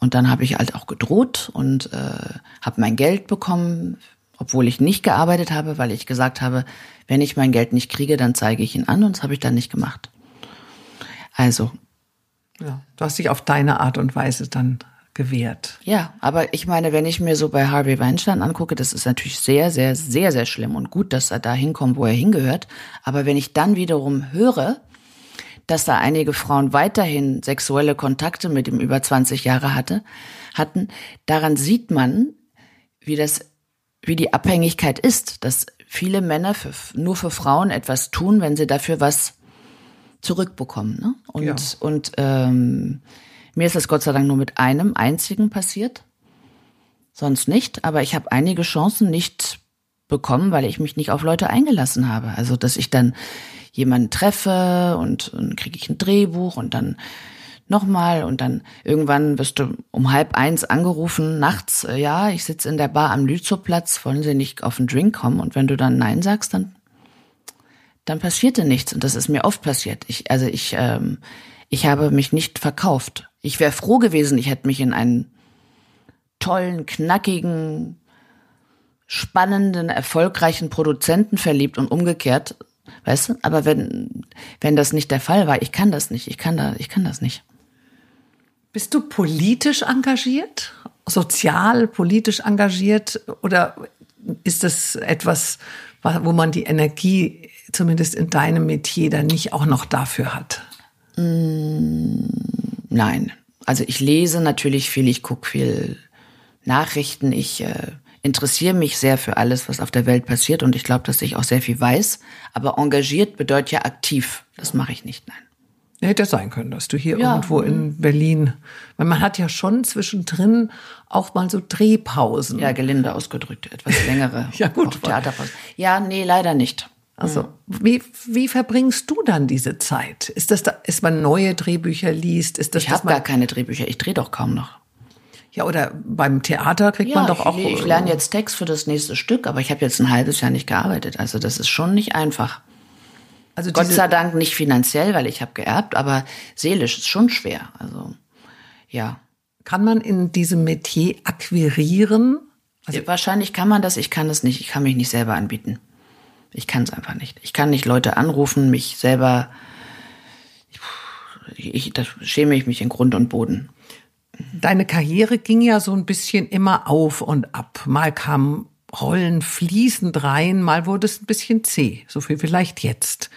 Und dann habe ich halt auch gedroht und äh, habe mein Geld bekommen obwohl ich nicht gearbeitet habe, weil ich gesagt habe, wenn ich mein Geld nicht kriege, dann zeige ich ihn an und das habe ich dann nicht gemacht. Also. Ja, du hast dich auf deine Art und Weise dann gewehrt. Ja, aber ich meine, wenn ich mir so bei Harvey Weinstein angucke, das ist natürlich sehr, sehr, sehr, sehr schlimm und gut, dass er da hinkommt, wo er hingehört. Aber wenn ich dann wiederum höre, dass da einige Frauen weiterhin sexuelle Kontakte mit ihm über 20 Jahre hatte, hatten, daran sieht man, wie das wie die Abhängigkeit ist, dass viele Männer für, nur für Frauen etwas tun, wenn sie dafür was zurückbekommen. Ne? Und, ja. und ähm, mir ist das Gott sei Dank nur mit einem einzigen passiert, sonst nicht. Aber ich habe einige Chancen nicht bekommen, weil ich mich nicht auf Leute eingelassen habe. Also dass ich dann jemanden treffe und, und kriege ich ein Drehbuch und dann nochmal und dann irgendwann wirst du um halb eins angerufen, nachts, äh, ja, ich sitze in der Bar am Lützowplatz, wollen Sie nicht auf einen Drink kommen? Und wenn du dann Nein sagst, dann, dann passierte nichts. Und das ist mir oft passiert. Ich, also ich, ähm, ich habe mich nicht verkauft. Ich wäre froh gewesen, ich hätte mich in einen tollen, knackigen, spannenden, erfolgreichen Produzenten verliebt und umgekehrt. Weißt du? Aber wenn, wenn das nicht der Fall war, ich kann das nicht, ich kann da, ich kann das nicht. Bist du politisch engagiert? Sozial, politisch engagiert? Oder ist das etwas, wo man die Energie, zumindest in deinem Metier, dann nicht auch noch dafür hat? Mm, nein. Also ich lese natürlich viel, ich gucke viel Nachrichten, ich äh, interessiere mich sehr für alles, was auf der Welt passiert und ich glaube, dass ich auch sehr viel weiß. Aber engagiert bedeutet ja aktiv. Das mache ich nicht, nein. Hätte sein können, dass du hier ja. irgendwo in Berlin, weil man hat ja schon zwischendrin auch mal so Drehpausen. Ja, gelinde ausgedrückt, etwas längere ja, gut. Theaterpausen. Ja, nee, leider nicht. Also, wie, wie verbringst du dann diese Zeit? Ist das da, ist man neue Drehbücher liest? Ist das, ich habe gar keine Drehbücher, ich drehe doch kaum noch. Ja, oder beim Theater kriegt ja, man doch auch. Ich, ich lerne jetzt Text für das nächste Stück, aber ich habe jetzt ein halbes Jahr nicht gearbeitet. Also das ist schon nicht einfach. Also Gott sei Dank nicht finanziell, weil ich habe geerbt, aber seelisch ist schon schwer. Also ja. Kann man in diesem Metier akquirieren? Also ja, wahrscheinlich kann man das, ich kann es nicht. Ich kann mich nicht selber anbieten. Ich kann es einfach nicht. Ich kann nicht Leute anrufen, mich selber. Ich, da schäme ich mich in Grund und Boden. Deine Karriere ging ja so ein bisschen immer auf und ab. Mal kam Rollen fließend rein, mal wurde es ein bisschen zäh, so viel vielleicht jetzt.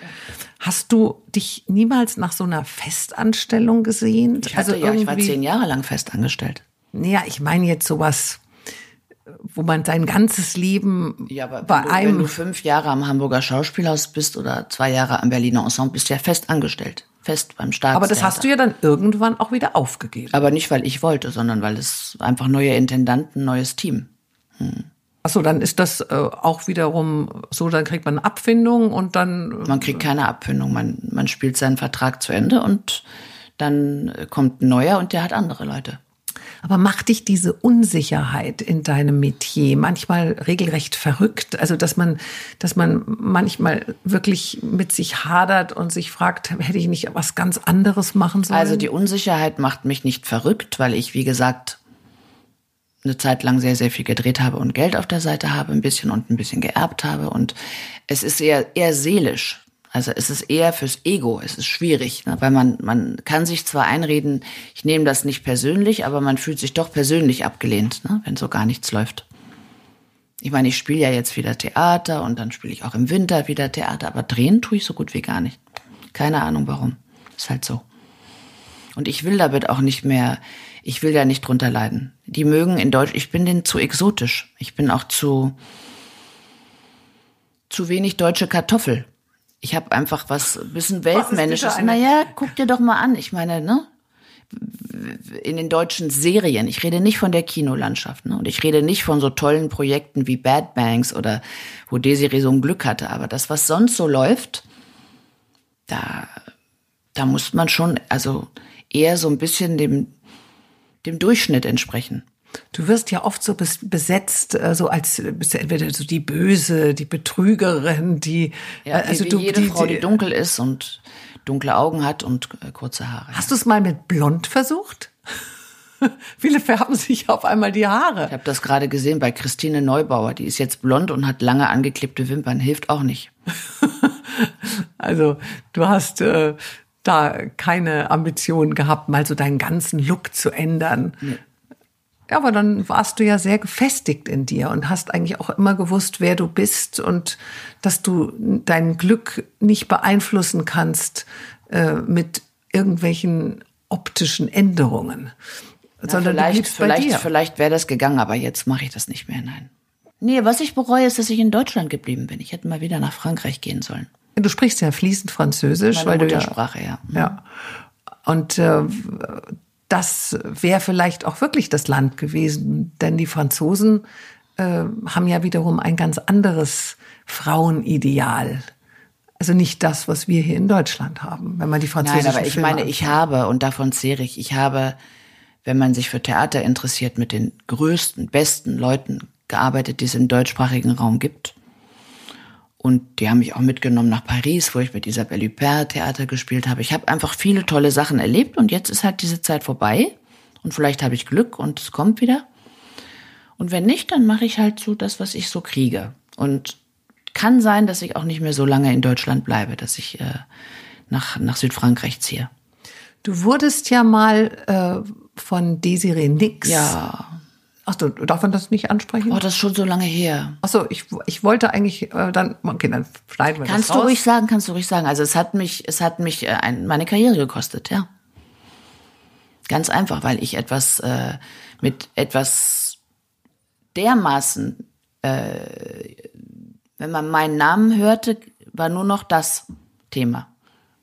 Hast du dich niemals nach so einer Festanstellung gesehen? Ich hatte, also ja, ich war zehn Jahre lang festangestellt. Naja, ich meine jetzt sowas, wo man sein ganzes Leben ja, aber bei wenn du, einem. Wenn du fünf Jahre am Hamburger Schauspielhaus bist oder zwei Jahre am Berliner Ensemble, bist du ja fest angestellt. Fest beim Staatstheater. Aber das hast du ja dann irgendwann auch wieder aufgegeben. Aber nicht, weil ich wollte, sondern weil es einfach neue Intendanten, neues Team. Hm. Achso, dann ist das äh, auch wiederum so, dann kriegt man eine Abfindung und dann. Äh, man kriegt keine Abfindung, man, man spielt seinen Vertrag zu Ende und dann kommt ein neuer und der hat andere Leute. Aber macht dich diese Unsicherheit in deinem Metier manchmal regelrecht verrückt? Also, dass man, dass man manchmal wirklich mit sich hadert und sich fragt, hätte ich nicht was ganz anderes machen sollen? Also, die Unsicherheit macht mich nicht verrückt, weil ich, wie gesagt, eine Zeit lang sehr, sehr viel gedreht habe und Geld auf der Seite habe, ein bisschen und ein bisschen geerbt habe. Und es ist eher, eher seelisch. Also es ist eher fürs Ego, es ist schwierig, ne? weil man, man kann sich zwar einreden, ich nehme das nicht persönlich, aber man fühlt sich doch persönlich abgelehnt, ne? wenn so gar nichts läuft. Ich meine, ich spiele ja jetzt wieder Theater und dann spiele ich auch im Winter wieder Theater, aber drehen tue ich so gut wie gar nicht. Keine Ahnung warum. Ist halt so. Und ich will damit auch nicht mehr, ich will da nicht drunter leiden. Die mögen in Deutsch, ich bin denen zu exotisch. Ich bin auch zu, zu wenig deutsche Kartoffel. Ich habe einfach was ein bisschen weltmännisches. Naja, guck dir doch mal an. Ich meine, ne? In den deutschen Serien, ich rede nicht von der Kinolandschaft, ne? Und ich rede nicht von so tollen Projekten wie Bad Banks oder wo Desiree so ein Glück hatte. Aber das, was sonst so läuft, da, da muss man schon, also eher so ein bisschen dem, dem Durchschnitt entsprechen. Du wirst ja oft so besetzt, äh, so als bist du entweder so die Böse, die Betrügerin, die ja, also wie, wie du, jede die, Frau, die dunkel ist und dunkle Augen hat und äh, kurze Haare. Hast du es mal mit Blond versucht? Viele färben sich auf einmal die Haare. Ich habe das gerade gesehen bei Christine Neubauer. Die ist jetzt blond und hat lange angeklebte Wimpern. Hilft auch nicht. also du hast äh, da keine Ambition gehabt, mal so deinen ganzen Look zu ändern. Nee. Ja, aber dann warst du ja sehr gefestigt in dir und hast eigentlich auch immer gewusst, wer du bist und dass du dein Glück nicht beeinflussen kannst äh, mit irgendwelchen optischen Änderungen. Na, sondern vielleicht, vielleicht, vielleicht wäre das gegangen, aber jetzt mache ich das nicht mehr, nein. Nee, was ich bereue, ist, dass ich in Deutschland geblieben bin. Ich hätte mal wieder nach Frankreich gehen sollen. Du sprichst ja fließend Französisch, Meine weil Muttersprache, du ja. ja. ja. Und äh, das wäre vielleicht auch wirklich das Land gewesen, denn die Franzosen äh, haben ja wiederum ein ganz anderes Frauenideal. Also nicht das, was wir hier in Deutschland haben, wenn man die französischen Nein, aber ich Filme meine, ich habe, und davon zehre ich, ich habe, wenn man sich für Theater interessiert, mit den größten, besten Leuten gearbeitet, die es im deutschsprachigen Raum gibt. Und die haben mich auch mitgenommen nach Paris, wo ich mit Isabelle Huppert Theater gespielt habe. Ich habe einfach viele tolle Sachen erlebt und jetzt ist halt diese Zeit vorbei. Und vielleicht habe ich Glück und es kommt wieder. Und wenn nicht, dann mache ich halt so das, was ich so kriege. Und kann sein, dass ich auch nicht mehr so lange in Deutschland bleibe, dass ich äh, nach, nach Südfrankreich ziehe. Du wurdest ja mal äh, von Desiree Nix ja. Ach so, darf man das nicht ansprechen? Oh, das ist schon so lange her. Ach so, ich, ich wollte eigentlich äh, dann, okay, dann schneiden wir kannst das. Kannst du ruhig sagen, kannst du ruhig sagen. Also es hat mich, es hat mich äh, ein, meine Karriere gekostet, ja. Ganz einfach, weil ich etwas äh, mit etwas dermaßen, äh, wenn man meinen Namen hörte, war nur noch das Thema.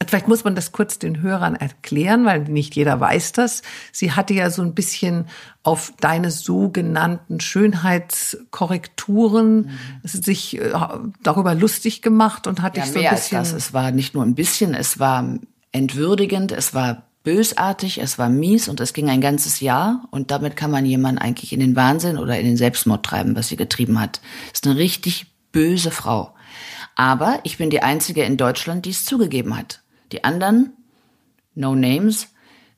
Vielleicht muss man das kurz den Hörern erklären, weil nicht jeder weiß das. Sie hatte ja so ein bisschen auf deine sogenannten Schönheitskorrekturen mhm. sich äh, darüber lustig gemacht und hat ja, dich so ein bisschen. Als das. Es war nicht nur ein bisschen, es war entwürdigend, es war bösartig, es war mies und es ging ein ganzes Jahr und damit kann man jemanden eigentlich in den Wahnsinn oder in den Selbstmord treiben, was sie getrieben hat. Ist eine richtig böse Frau. Aber ich bin die einzige in Deutschland, die es zugegeben hat. Die anderen, no names,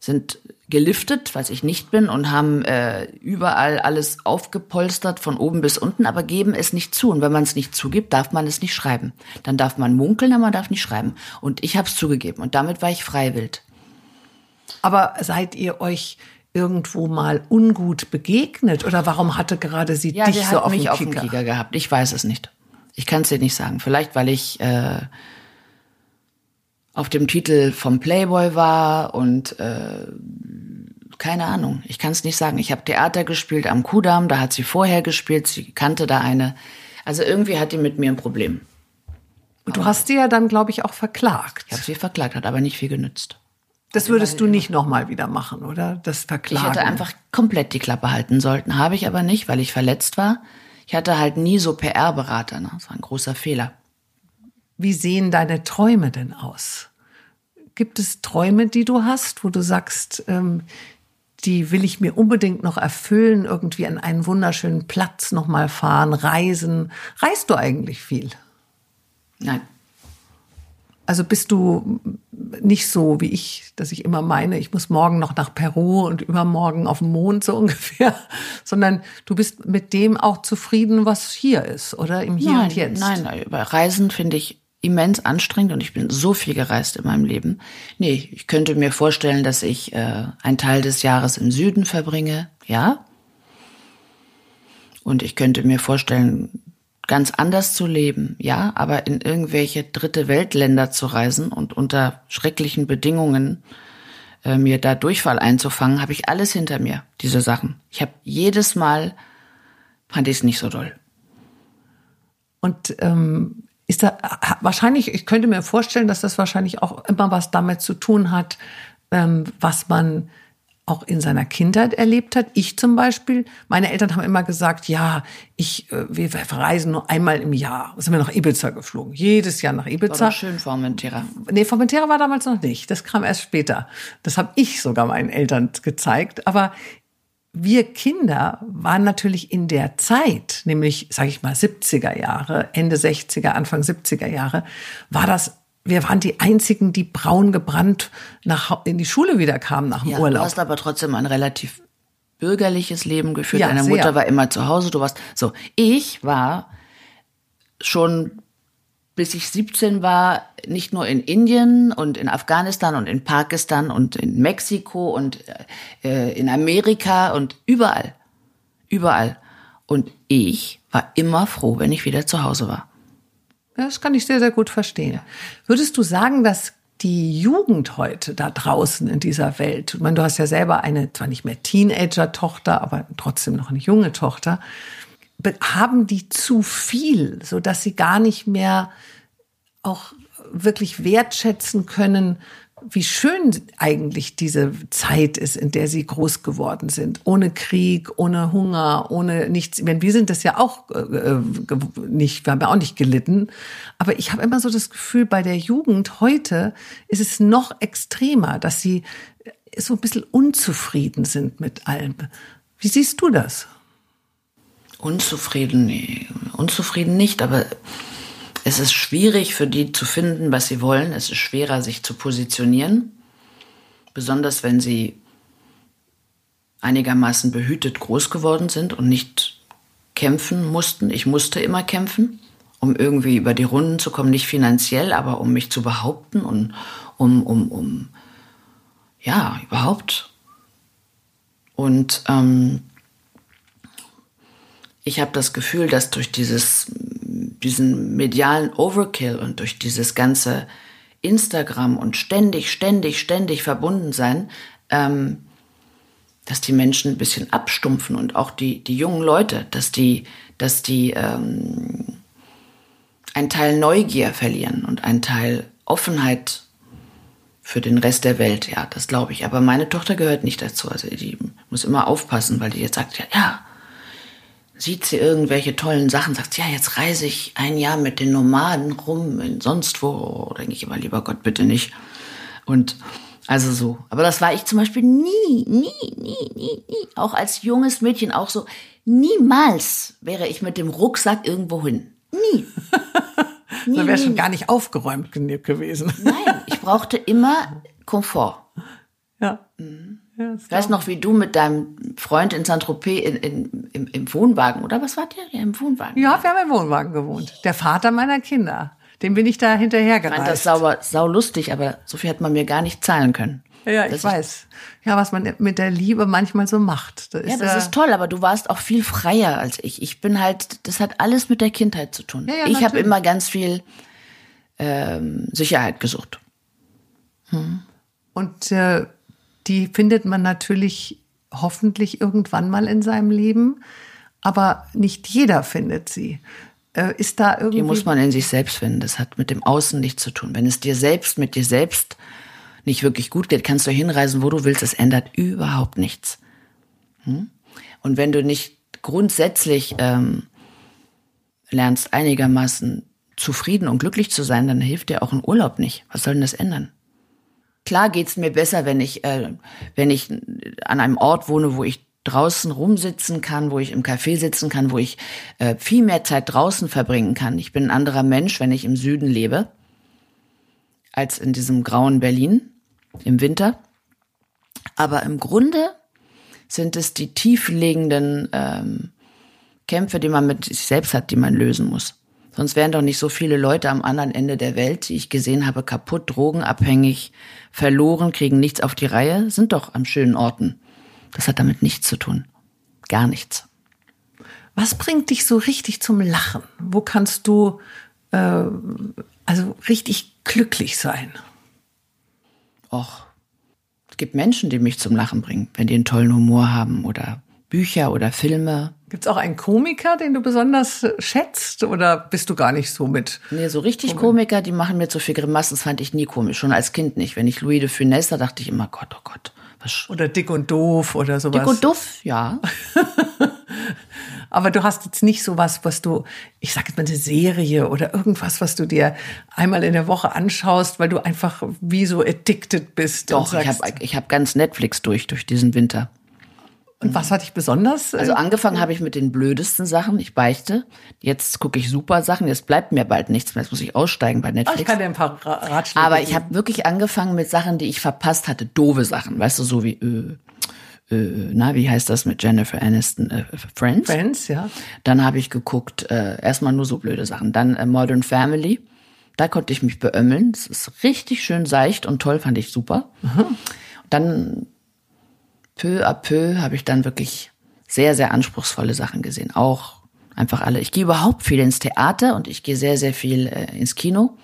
sind geliftet, was ich nicht bin, und haben äh, überall alles aufgepolstert von oben bis unten, aber geben es nicht zu. Und wenn man es nicht zugibt, darf man es nicht schreiben. Dann darf man munkeln, aber man darf nicht schreiben. Und ich habe es zugegeben und damit war ich freiwillig. Aber seid ihr euch irgendwo mal ungut begegnet oder warum hatte gerade sie ja, dich so auf, mich auf dem Kieker gehabt? Ich weiß es nicht. Ich kann es dir nicht sagen. Vielleicht weil ich äh, auf dem Titel vom Playboy war und äh, keine Ahnung, ich kann es nicht sagen. Ich habe Theater gespielt am Kudamm, da hat sie vorher gespielt, sie kannte da eine. Also irgendwie hat die mit mir ein Problem. Und du hast sie ja dann, glaube ich, auch verklagt. Ich habe sie verklagt, hat aber nicht viel genützt. Das würdest du nicht nochmal wieder machen, oder? Das Verklagen. Ich hätte einfach komplett die Klappe halten sollten. Habe ich aber nicht, weil ich verletzt war. Ich hatte halt nie so PR-Berater. Ne? Das war ein großer Fehler. Wie sehen deine Träume denn aus? Gibt es Träume, die du hast, wo du sagst, ähm, die will ich mir unbedingt noch erfüllen, irgendwie an einen wunderschönen Platz nochmal fahren, reisen. Reist du eigentlich viel? Nein. Also bist du nicht so wie ich, dass ich immer meine, ich muss morgen noch nach Peru und übermorgen auf den Mond so ungefähr, sondern du bist mit dem auch zufrieden, was hier ist oder im Hier nein, und Jetzt. Nein, bei Reisen finde ich immens anstrengend und ich bin so viel gereist in meinem Leben. Nee, ich könnte mir vorstellen, dass ich äh, einen Teil des Jahres im Süden verbringe, ja. Und ich könnte mir vorstellen, ganz anders zu leben, ja, aber in irgendwelche dritte Weltländer zu reisen und unter schrecklichen Bedingungen äh, mir da Durchfall einzufangen, habe ich alles hinter mir, diese Sachen. Ich habe jedes Mal, fand ich es nicht so doll. Und ähm, ist da wahrscheinlich, ich könnte mir vorstellen, dass das wahrscheinlich auch immer was damit zu tun hat, ähm, was man auch in seiner Kindheit erlebt hat. Ich zum Beispiel, meine Eltern haben immer gesagt, ja, ich, äh, wir verreisen nur einmal im Jahr. Sind wir nach Ibiza geflogen. Jedes Jahr nach Ibiza. War schön Formentera. Nee, Formentera war damals noch nicht. Das kam erst später. Das habe ich sogar meinen Eltern gezeigt. Aber wir Kinder waren natürlich in der Zeit, nämlich, sage ich mal, 70er Jahre, Ende 60er, Anfang 70er Jahre, war das wir waren die einzigen, die braun gebrannt nach, in die Schule wieder kamen nach dem ja, Urlaub. Du hast aber trotzdem ein relativ bürgerliches Leben geführt. Ja, Deine sehr. Mutter war immer zu Hause. Du warst so. Ich war schon bis ich 17 war, nicht nur in Indien und in Afghanistan und in Pakistan und in Mexiko und äh, in Amerika und überall. Überall. Und ich war immer froh, wenn ich wieder zu Hause war. Das kann ich sehr, sehr gut verstehen. Würdest du sagen, dass die Jugend heute da draußen in dieser Welt, ich meine, du hast ja selber eine, zwar nicht mehr Teenager-Tochter, aber trotzdem noch eine junge Tochter, haben die zu viel, so dass sie gar nicht mehr auch wirklich wertschätzen können, wie schön eigentlich diese Zeit ist, in der sie groß geworden sind. Ohne Krieg, ohne Hunger, ohne nichts. Wenn wir sind das ja auch äh, äh, nicht, wir haben ja auch nicht gelitten. Aber ich habe immer so das Gefühl, bei der Jugend heute ist es noch extremer, dass sie so ein bisschen unzufrieden sind mit allem. Wie siehst du das? Unzufrieden, unzufrieden nicht, aber es ist schwierig für die zu finden, was sie wollen. Es ist schwerer, sich zu positionieren. Besonders wenn sie einigermaßen behütet groß geworden sind und nicht kämpfen mussten. Ich musste immer kämpfen, um irgendwie über die Runden zu kommen. Nicht finanziell, aber um mich zu behaupten und um, um, um, ja, überhaupt. Und ähm, ich habe das Gefühl, dass durch dieses diesen medialen Overkill und durch dieses ganze Instagram und ständig, ständig, ständig verbunden sein, ähm, dass die Menschen ein bisschen abstumpfen und auch die, die jungen Leute, dass die, dass die ähm, einen Teil Neugier verlieren und einen Teil Offenheit für den Rest der Welt. Ja, das glaube ich. Aber meine Tochter gehört nicht dazu. Also die muss immer aufpassen, weil die jetzt sagt, ja, ja, sieht sie irgendwelche tollen Sachen, sagt sie, ja, jetzt reise ich ein Jahr mit den Nomaden rum, in sonst wo, denke ich immer, lieber Gott, bitte nicht. Und also so. Aber das war ich zum Beispiel nie, nie, nie, nie, nie. Auch als junges Mädchen auch so. Niemals wäre ich mit dem Rucksack irgendwo hin. Nie. nie da wäre schon gar nicht aufgeräumt genug gewesen. Nein, ich brauchte immer Komfort. Ja. Mhm. Ja, ich weiß noch, wie du mit deinem Freund in Saint-Tropez in, in, im, im Wohnwagen, oder was war der? Ja, im Wohnwagen. Ja, wir haben im Wohnwagen gewohnt. Der Vater meiner Kinder. Dem bin ich da hinterher gereist. Ich fand das sauber, sau lustig, aber so viel hat man mir gar nicht zahlen können. Ja, ich weiß. Ja, was man mit der Liebe manchmal so macht. Das ja, das ist toll, aber du warst auch viel freier als ich. Ich bin halt, das hat alles mit der Kindheit zu tun. Ja, ja, ich habe immer ganz viel ähm, Sicherheit gesucht. Hm. Und äh, die findet man natürlich hoffentlich irgendwann mal in seinem Leben, aber nicht jeder findet sie. Äh, ist da irgendwie. Die muss man in sich selbst finden. Das hat mit dem Außen nichts zu tun. Wenn es dir selbst, mit dir selbst nicht wirklich gut geht, kannst du hinreisen, wo du willst. Es ändert überhaupt nichts. Hm? Und wenn du nicht grundsätzlich ähm, lernst, einigermaßen zufrieden und glücklich zu sein, dann hilft dir auch ein Urlaub nicht. Was soll denn das ändern? Klar geht's mir besser, wenn ich, äh, wenn ich an einem Ort wohne, wo ich draußen rumsitzen kann, wo ich im Café sitzen kann, wo ich äh, viel mehr Zeit draußen verbringen kann. Ich bin ein anderer Mensch, wenn ich im Süden lebe, als in diesem grauen Berlin im Winter. Aber im Grunde sind es die tiefliegenden ähm, Kämpfe, die man mit sich selbst hat, die man lösen muss. Sonst wären doch nicht so viele Leute am anderen Ende der Welt, die ich gesehen habe, kaputt, drogenabhängig, verloren, kriegen nichts auf die Reihe, sind doch am schönen Orten. Das hat damit nichts zu tun. Gar nichts. Was bringt dich so richtig zum Lachen? Wo kannst du äh, also richtig glücklich sein? Och, es gibt Menschen, die mich zum Lachen bringen, wenn die einen tollen Humor haben oder Bücher oder Filme. Gibt es auch einen Komiker, den du besonders schätzt oder bist du gar nicht so mit? Nee, so richtig Komik? Komiker, die machen mir zu viel Grimassen, das fand ich nie komisch, schon als Kind nicht. Wenn ich Louis de Funès, da dachte ich immer, Gott, oh Gott. Was oder dick und doof oder sowas. Dick und doof, ja. Aber du hast jetzt nicht so was, was du, ich sag jetzt mal eine Serie oder irgendwas, was du dir einmal in der Woche anschaust, weil du einfach wie so addicted bist. Doch, ich habe ich hab ganz Netflix durch, durch diesen Winter. Und was hat dich besonders? Also angefangen habe ich mit den blödesten Sachen. Ich beichte. Jetzt gucke ich super Sachen. Jetzt bleibt mir bald nichts mehr. Jetzt muss ich aussteigen bei Netflix. Oh, ich kann dir ein paar Ratschläge Aber ich habe wirklich angefangen mit Sachen, die ich verpasst hatte. Doofe Sachen. Weißt du, so wie, äh, äh, na, wie heißt das mit Jennifer Aniston? Äh, Friends? Friends, ja. Dann habe ich geguckt, äh, erstmal nur so blöde Sachen. Dann äh, Modern Family. Da konnte ich mich beömmeln. Das ist richtig schön seicht und toll, fand ich super. Mhm. Dann peu à peu habe ich dann wirklich sehr, sehr anspruchsvolle Sachen gesehen. Auch einfach alle. Ich gehe überhaupt viel ins Theater und ich gehe sehr, sehr viel äh, ins Kino.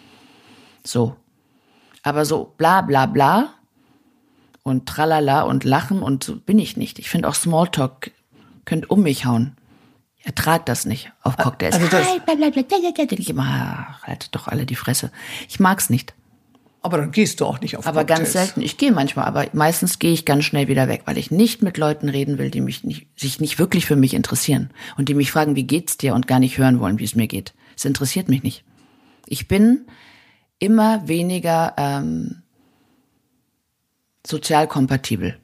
So. Aber so bla bla bla und tralala und lachen und so bin ich nicht. Ich finde auch Smalltalk könnt um mich hauen. Ertrag das nicht auf Cocktails. Also das Hi, bla, bla, bla, ich immer, haltet doch alle die Fresse. Ich mag's nicht. Aber dann gehst du auch nicht auf Aber Cocktails. ganz selten. Ich gehe manchmal, aber meistens gehe ich ganz schnell wieder weg, weil ich nicht mit Leuten reden will, die mich nicht, sich nicht wirklich für mich interessieren und die mich fragen, wie geht's dir und gar nicht hören wollen, wie es mir geht. Es interessiert mich nicht. Ich bin immer weniger ähm, sozial kompatibel.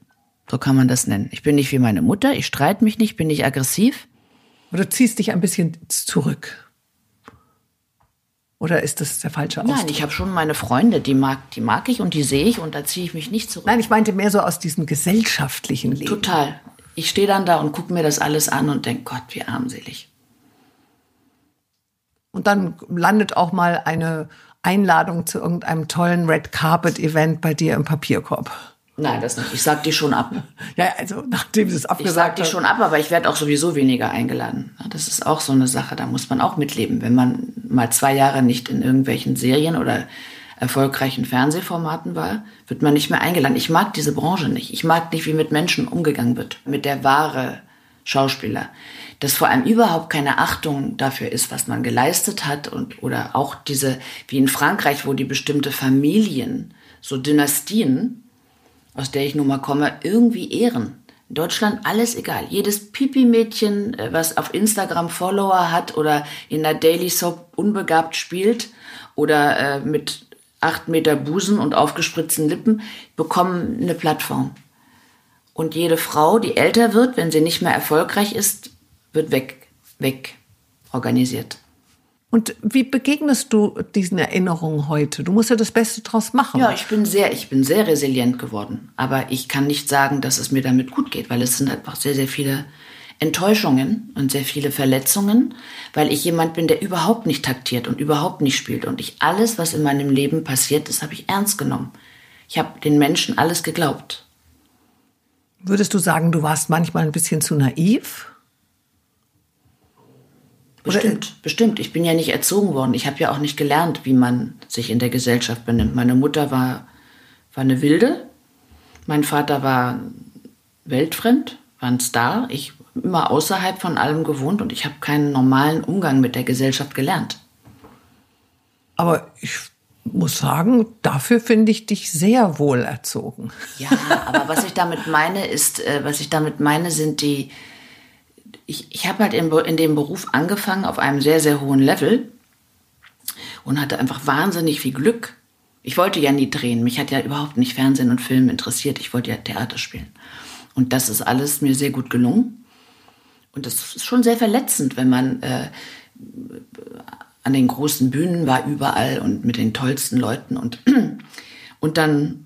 So kann man das nennen. Ich bin nicht wie meine Mutter, ich streite mich nicht, bin nicht aggressiv. Oder du ziehst dich ein bisschen zurück. Oder ist das der falsche Ausdruck? Nein, ich habe schon meine Freunde, die mag, die mag ich und die sehe ich und da ziehe ich mich nicht zurück. Nein, ich meinte mehr so aus diesem gesellschaftlichen Leben. Total. Ich stehe dann da und gucke mir das alles an und denke, Gott, wie armselig. Und dann landet auch mal eine Einladung zu irgendeinem tollen Red Carpet Event bei dir im Papierkorb. Nein, das nicht. Ich sag die schon ab. ja, also nachdem sie es abgesagt Ich sag die schon ab, aber ich werde auch sowieso weniger eingeladen. Das ist auch so eine Sache, da muss man auch mitleben. Wenn man mal zwei Jahre nicht in irgendwelchen Serien oder erfolgreichen Fernsehformaten war, wird man nicht mehr eingeladen. Ich mag diese Branche nicht. Ich mag nicht, wie mit Menschen umgegangen wird. Mit der wahre Schauspieler. Dass vor allem überhaupt keine Achtung dafür ist, was man geleistet hat und, oder auch diese, wie in Frankreich, wo die bestimmte Familien, so Dynastien, aus der ich nun mal komme, irgendwie ehren. In Deutschland alles egal. Jedes Pipi-Mädchen, äh, was auf Instagram Follower hat oder in der Daily Soap unbegabt spielt oder äh, mit acht Meter Busen und aufgespritzten Lippen, bekommen eine Plattform. Und jede Frau, die älter wird, wenn sie nicht mehr erfolgreich ist, wird weg, weg organisiert. Und wie begegnest du diesen Erinnerungen heute? Du musst ja das Beste draus machen. Ja, ich bin sehr, ich bin sehr resilient geworden. Aber ich kann nicht sagen, dass es mir damit gut geht, weil es sind einfach sehr, sehr viele Enttäuschungen und sehr viele Verletzungen, weil ich jemand bin, der überhaupt nicht taktiert und überhaupt nicht spielt. Und ich alles, was in meinem Leben passiert ist, habe ich ernst genommen. Ich habe den Menschen alles geglaubt. Würdest du sagen, du warst manchmal ein bisschen zu naiv? Bestimmt, bestimmt. Ich bin ja nicht erzogen worden. Ich habe ja auch nicht gelernt, wie man sich in der Gesellschaft benimmt. Meine Mutter war, war eine Wilde. Mein Vater war weltfremd, war ein Star. Ich immer außerhalb von allem gewohnt und ich habe keinen normalen Umgang mit der Gesellschaft gelernt. Aber ich muss sagen, dafür finde ich dich sehr wohl erzogen. Ja, aber was ich damit meine, ist, äh, was ich damit meine, sind die, ich, ich habe halt in, in dem Beruf angefangen auf einem sehr, sehr hohen Level und hatte einfach wahnsinnig viel Glück. Ich wollte ja nie drehen. Mich hat ja überhaupt nicht Fernsehen und Film interessiert. Ich wollte ja Theater spielen. Und das ist alles mir sehr gut gelungen. Und das ist schon sehr verletzend, wenn man äh, an den großen Bühnen war, überall und mit den tollsten Leuten. Und, und dann,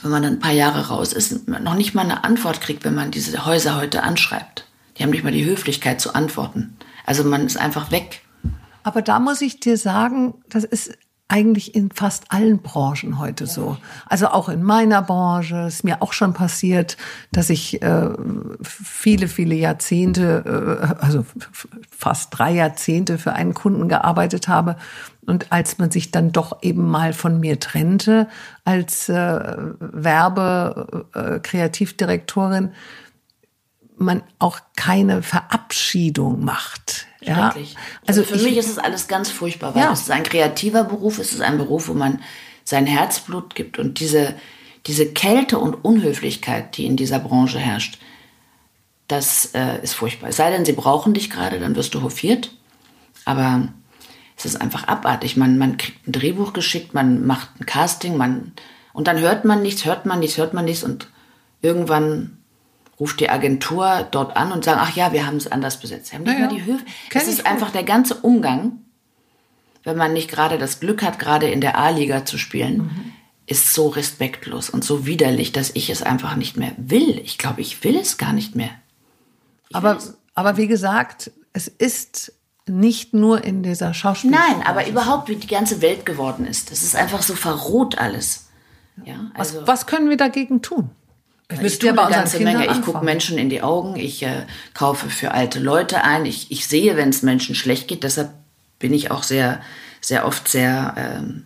wenn man dann ein paar Jahre raus ist, noch nicht mal eine Antwort kriegt, wenn man diese Häuser heute anschreibt. Die haben nicht mal die Höflichkeit zu antworten. Also man ist einfach weg. Aber da muss ich dir sagen, das ist eigentlich in fast allen Branchen heute so. Also auch in meiner Branche ist mir auch schon passiert, dass ich äh, viele, viele Jahrzehnte, äh, also fast drei Jahrzehnte für einen Kunden gearbeitet habe. Und als man sich dann doch eben mal von mir trennte als äh, Werbe-Kreativdirektorin, äh, man auch keine Verabschiedung macht. Ja? Also, für ich, mich ist es alles ganz furchtbar, weil ja. es ist ein kreativer Beruf, es ist ein Beruf, wo man sein Herzblut gibt und diese, diese Kälte und Unhöflichkeit, die in dieser Branche herrscht, das äh, ist furchtbar. Es sei denn, sie brauchen dich gerade, dann wirst du hofiert. Aber es ist einfach abartig. Man, man kriegt ein Drehbuch geschickt, man macht ein Casting, man, und dann hört man nichts, hört man nichts, hört man nichts und irgendwann ruft die Agentur dort an und sagen, ach ja, wir haben es anders besetzt. Sie haben nicht ja, mal die Höfe. Es ist einfach der ganze Umgang, wenn man nicht gerade das Glück hat, gerade in der A-Liga zu spielen, mhm. ist so respektlos und so widerlich, dass ich es einfach nicht mehr will. Ich glaube, ich will es gar nicht mehr. aber, aber wie gesagt, es ist nicht nur in dieser Schauspiel. Nein, aber überhaupt, wie die ganze Welt geworden ist. Das ist einfach so verroht alles. Ja, also was, was können wir dagegen tun? Ich tue eine ganze Menge. Ich gucke Menschen in die Augen. Ich äh, kaufe für alte Leute ein. Ich, ich sehe, wenn es Menschen schlecht geht. Deshalb bin ich auch sehr, sehr oft sehr, ähm,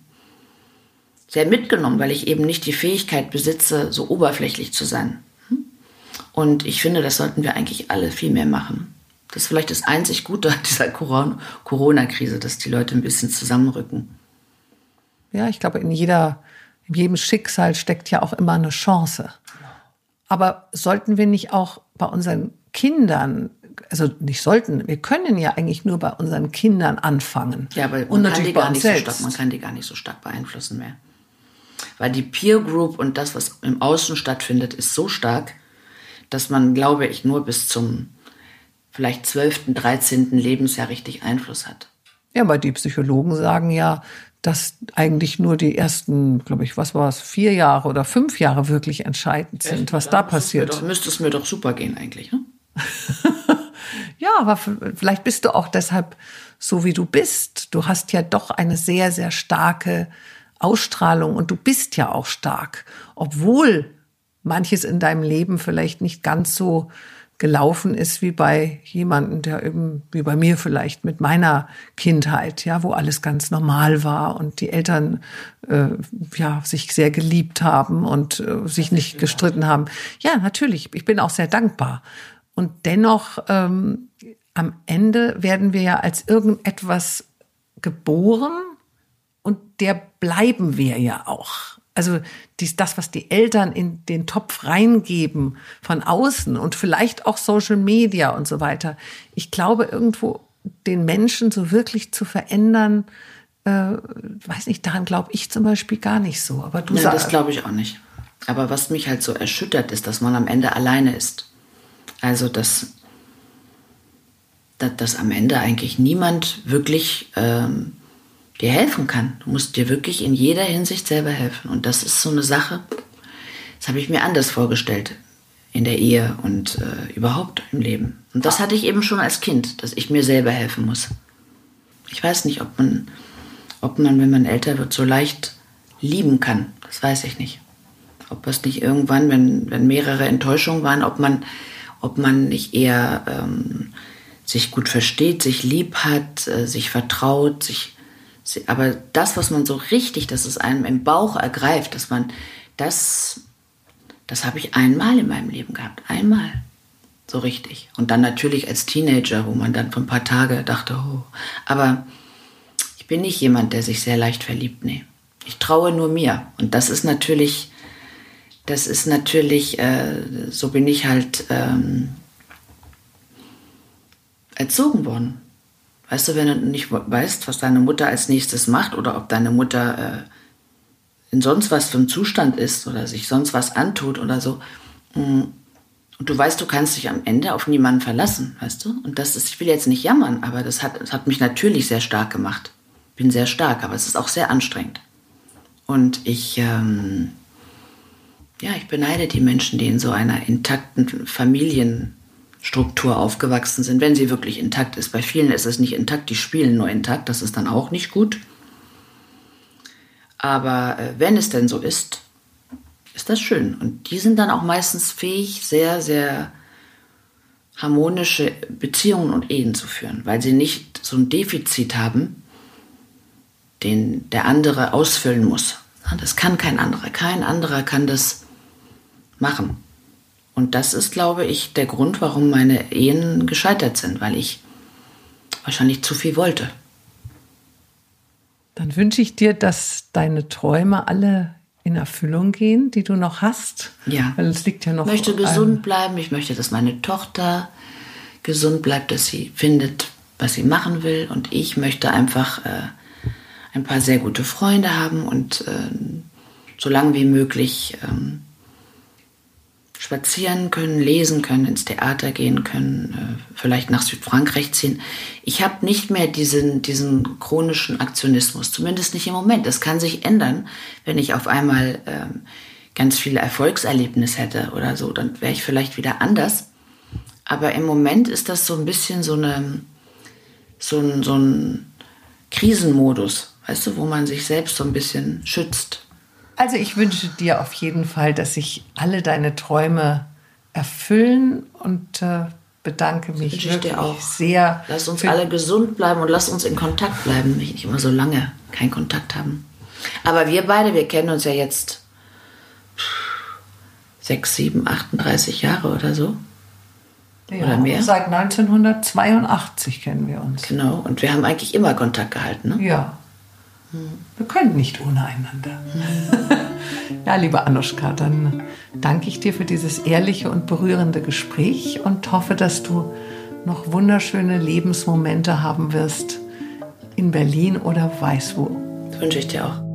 sehr mitgenommen, weil ich eben nicht die Fähigkeit besitze, so oberflächlich zu sein. Hm? Und ich finde, das sollten wir eigentlich alle viel mehr machen. Das ist vielleicht das einzig Gute an dieser Corona-Krise, dass die Leute ein bisschen zusammenrücken. Ja, ich glaube, in jeder, in jedem Schicksal steckt ja auch immer eine Chance. Aber sollten wir nicht auch bei unseren Kindern, also nicht sollten, wir können ja eigentlich nur bei unseren Kindern anfangen. Ja, aber man, und kann, die gar nicht selbst. so stark, man kann die gar nicht so stark beeinflussen mehr. Weil die Peer Group und das, was im Außen stattfindet, ist so stark, dass man, glaube ich, nur bis zum vielleicht 12., 13. Lebensjahr richtig Einfluss hat. Ja, aber die Psychologen sagen ja, dass eigentlich nur die ersten, glaube ich, was war es, vier Jahre oder fünf Jahre wirklich entscheidend sind, Echt? was da, da passiert. Doch, müsste es mir doch super gehen eigentlich. Ne? ja, aber vielleicht bist du auch deshalb so, wie du bist. Du hast ja doch eine sehr, sehr starke Ausstrahlung und du bist ja auch stark, obwohl manches in deinem Leben vielleicht nicht ganz so gelaufen ist wie bei jemandem, der eben, wie bei mir vielleicht mit meiner Kindheit, ja, wo alles ganz normal war und die Eltern äh, ja sich sehr geliebt haben und äh, sich nicht gestritten haben. Ja, natürlich. Ich bin auch sehr dankbar. Und dennoch ähm, am Ende werden wir ja als irgendetwas geboren und der bleiben wir ja auch also dies, das, was die Eltern in den Topf reingeben von außen und vielleicht auch Social Media und so weiter. Ich glaube, irgendwo den Menschen so wirklich zu verändern, äh, weiß nicht, daran glaube ich zum Beispiel gar nicht so. Aber du sagst. Das glaube ich auch nicht. Aber was mich halt so erschüttert, ist, dass man am Ende alleine ist. Also, dass, dass, dass am Ende eigentlich niemand wirklich ähm, dir helfen kann. Du musst dir wirklich in jeder Hinsicht selber helfen. Und das ist so eine Sache, das habe ich mir anders vorgestellt in der Ehe und äh, überhaupt im Leben. Und das hatte ich eben schon als Kind, dass ich mir selber helfen muss. Ich weiß nicht, ob man, ob man, wenn man älter wird, so leicht lieben kann. Das weiß ich nicht. Ob das nicht irgendwann, wenn, wenn mehrere Enttäuschungen waren, ob man, ob man nicht eher ähm, sich gut versteht, sich lieb hat, äh, sich vertraut, sich aber das, was man so richtig, dass es einem im Bauch ergreift, dass man das, das habe ich einmal in meinem Leben gehabt. Einmal. So richtig. Und dann natürlich als Teenager, wo man dann für ein paar Tage dachte, oh. Aber ich bin nicht jemand, der sich sehr leicht verliebt. Nee. Ich traue nur mir. Und das ist natürlich, das ist natürlich, äh, so bin ich halt ähm, erzogen worden. Weißt du, wenn du nicht weißt, was deine Mutter als nächstes macht oder ob deine Mutter äh, in sonst was für einem Zustand ist oder sich sonst was antut oder so. Mm, und du weißt, du kannst dich am Ende auf niemanden verlassen, weißt du? Und das ist, ich will jetzt nicht jammern, aber das hat, das hat mich natürlich sehr stark gemacht. Bin sehr stark, aber es ist auch sehr anstrengend. Und ich, ähm, ja, ich beneide die Menschen, die in so einer intakten Familienstruktur aufgewachsen sind, wenn sie wirklich intakt ist. Bei vielen ist es nicht intakt, die spielen nur intakt, das ist dann auch nicht gut. Aber äh, wenn es denn so ist, ist das schön. Und die sind dann auch meistens fähig, sehr, sehr harmonische Beziehungen und Ehen zu führen, weil sie nicht so ein Defizit haben, den der andere ausfüllen muss. Das kann kein anderer. Kein anderer kann das machen. Und das ist, glaube ich, der Grund, warum meine Ehen gescheitert sind, weil ich wahrscheinlich zu viel wollte. Dann wünsche ich dir, dass deine Träume alle in Erfüllung gehen, die du noch hast. Ja. Weil es liegt ja noch. Ich möchte gesund bleiben. Ich möchte, dass meine Tochter gesund bleibt, dass sie findet, was sie machen will. Und ich möchte einfach äh, ein paar sehr gute Freunde haben und äh, so lange wie möglich ähm, spazieren können, lesen können, ins Theater gehen können, äh, vielleicht nach Südfrankreich ziehen. Ich habe nicht mehr diesen, diesen chronischen Aktionismus, zumindest nicht im Moment. Das kann sich ändern, wenn ich auf einmal ähm, ganz viele Erfolgserlebnisse hätte oder so, dann wäre ich vielleicht wieder anders. Aber im Moment ist das so ein bisschen so, eine, so, ein, so ein Krisenmodus, weißt du, wo man sich selbst so ein bisschen schützt. Also ich wünsche dir auf jeden Fall, dass sich alle deine Träume erfüllen und äh, bedanke mich ich wirklich auch. sehr. Lass uns alle gesund bleiben und lass uns in Kontakt bleiben, nicht immer so lange keinen Kontakt haben. Aber wir beide, wir kennen uns ja jetzt sechs, sieben, 38 Jahre oder so. Ja, oder mehr? Seit 1982 kennen wir uns. Genau, und wir haben eigentlich immer Kontakt gehalten. Ne? Ja. Wir können nicht ohne einander. ja, liebe Anuschka, dann danke ich dir für dieses ehrliche und berührende Gespräch und hoffe, dass du noch wunderschöne Lebensmomente haben wirst in Berlin oder weiß wo. Das wünsche ich dir auch.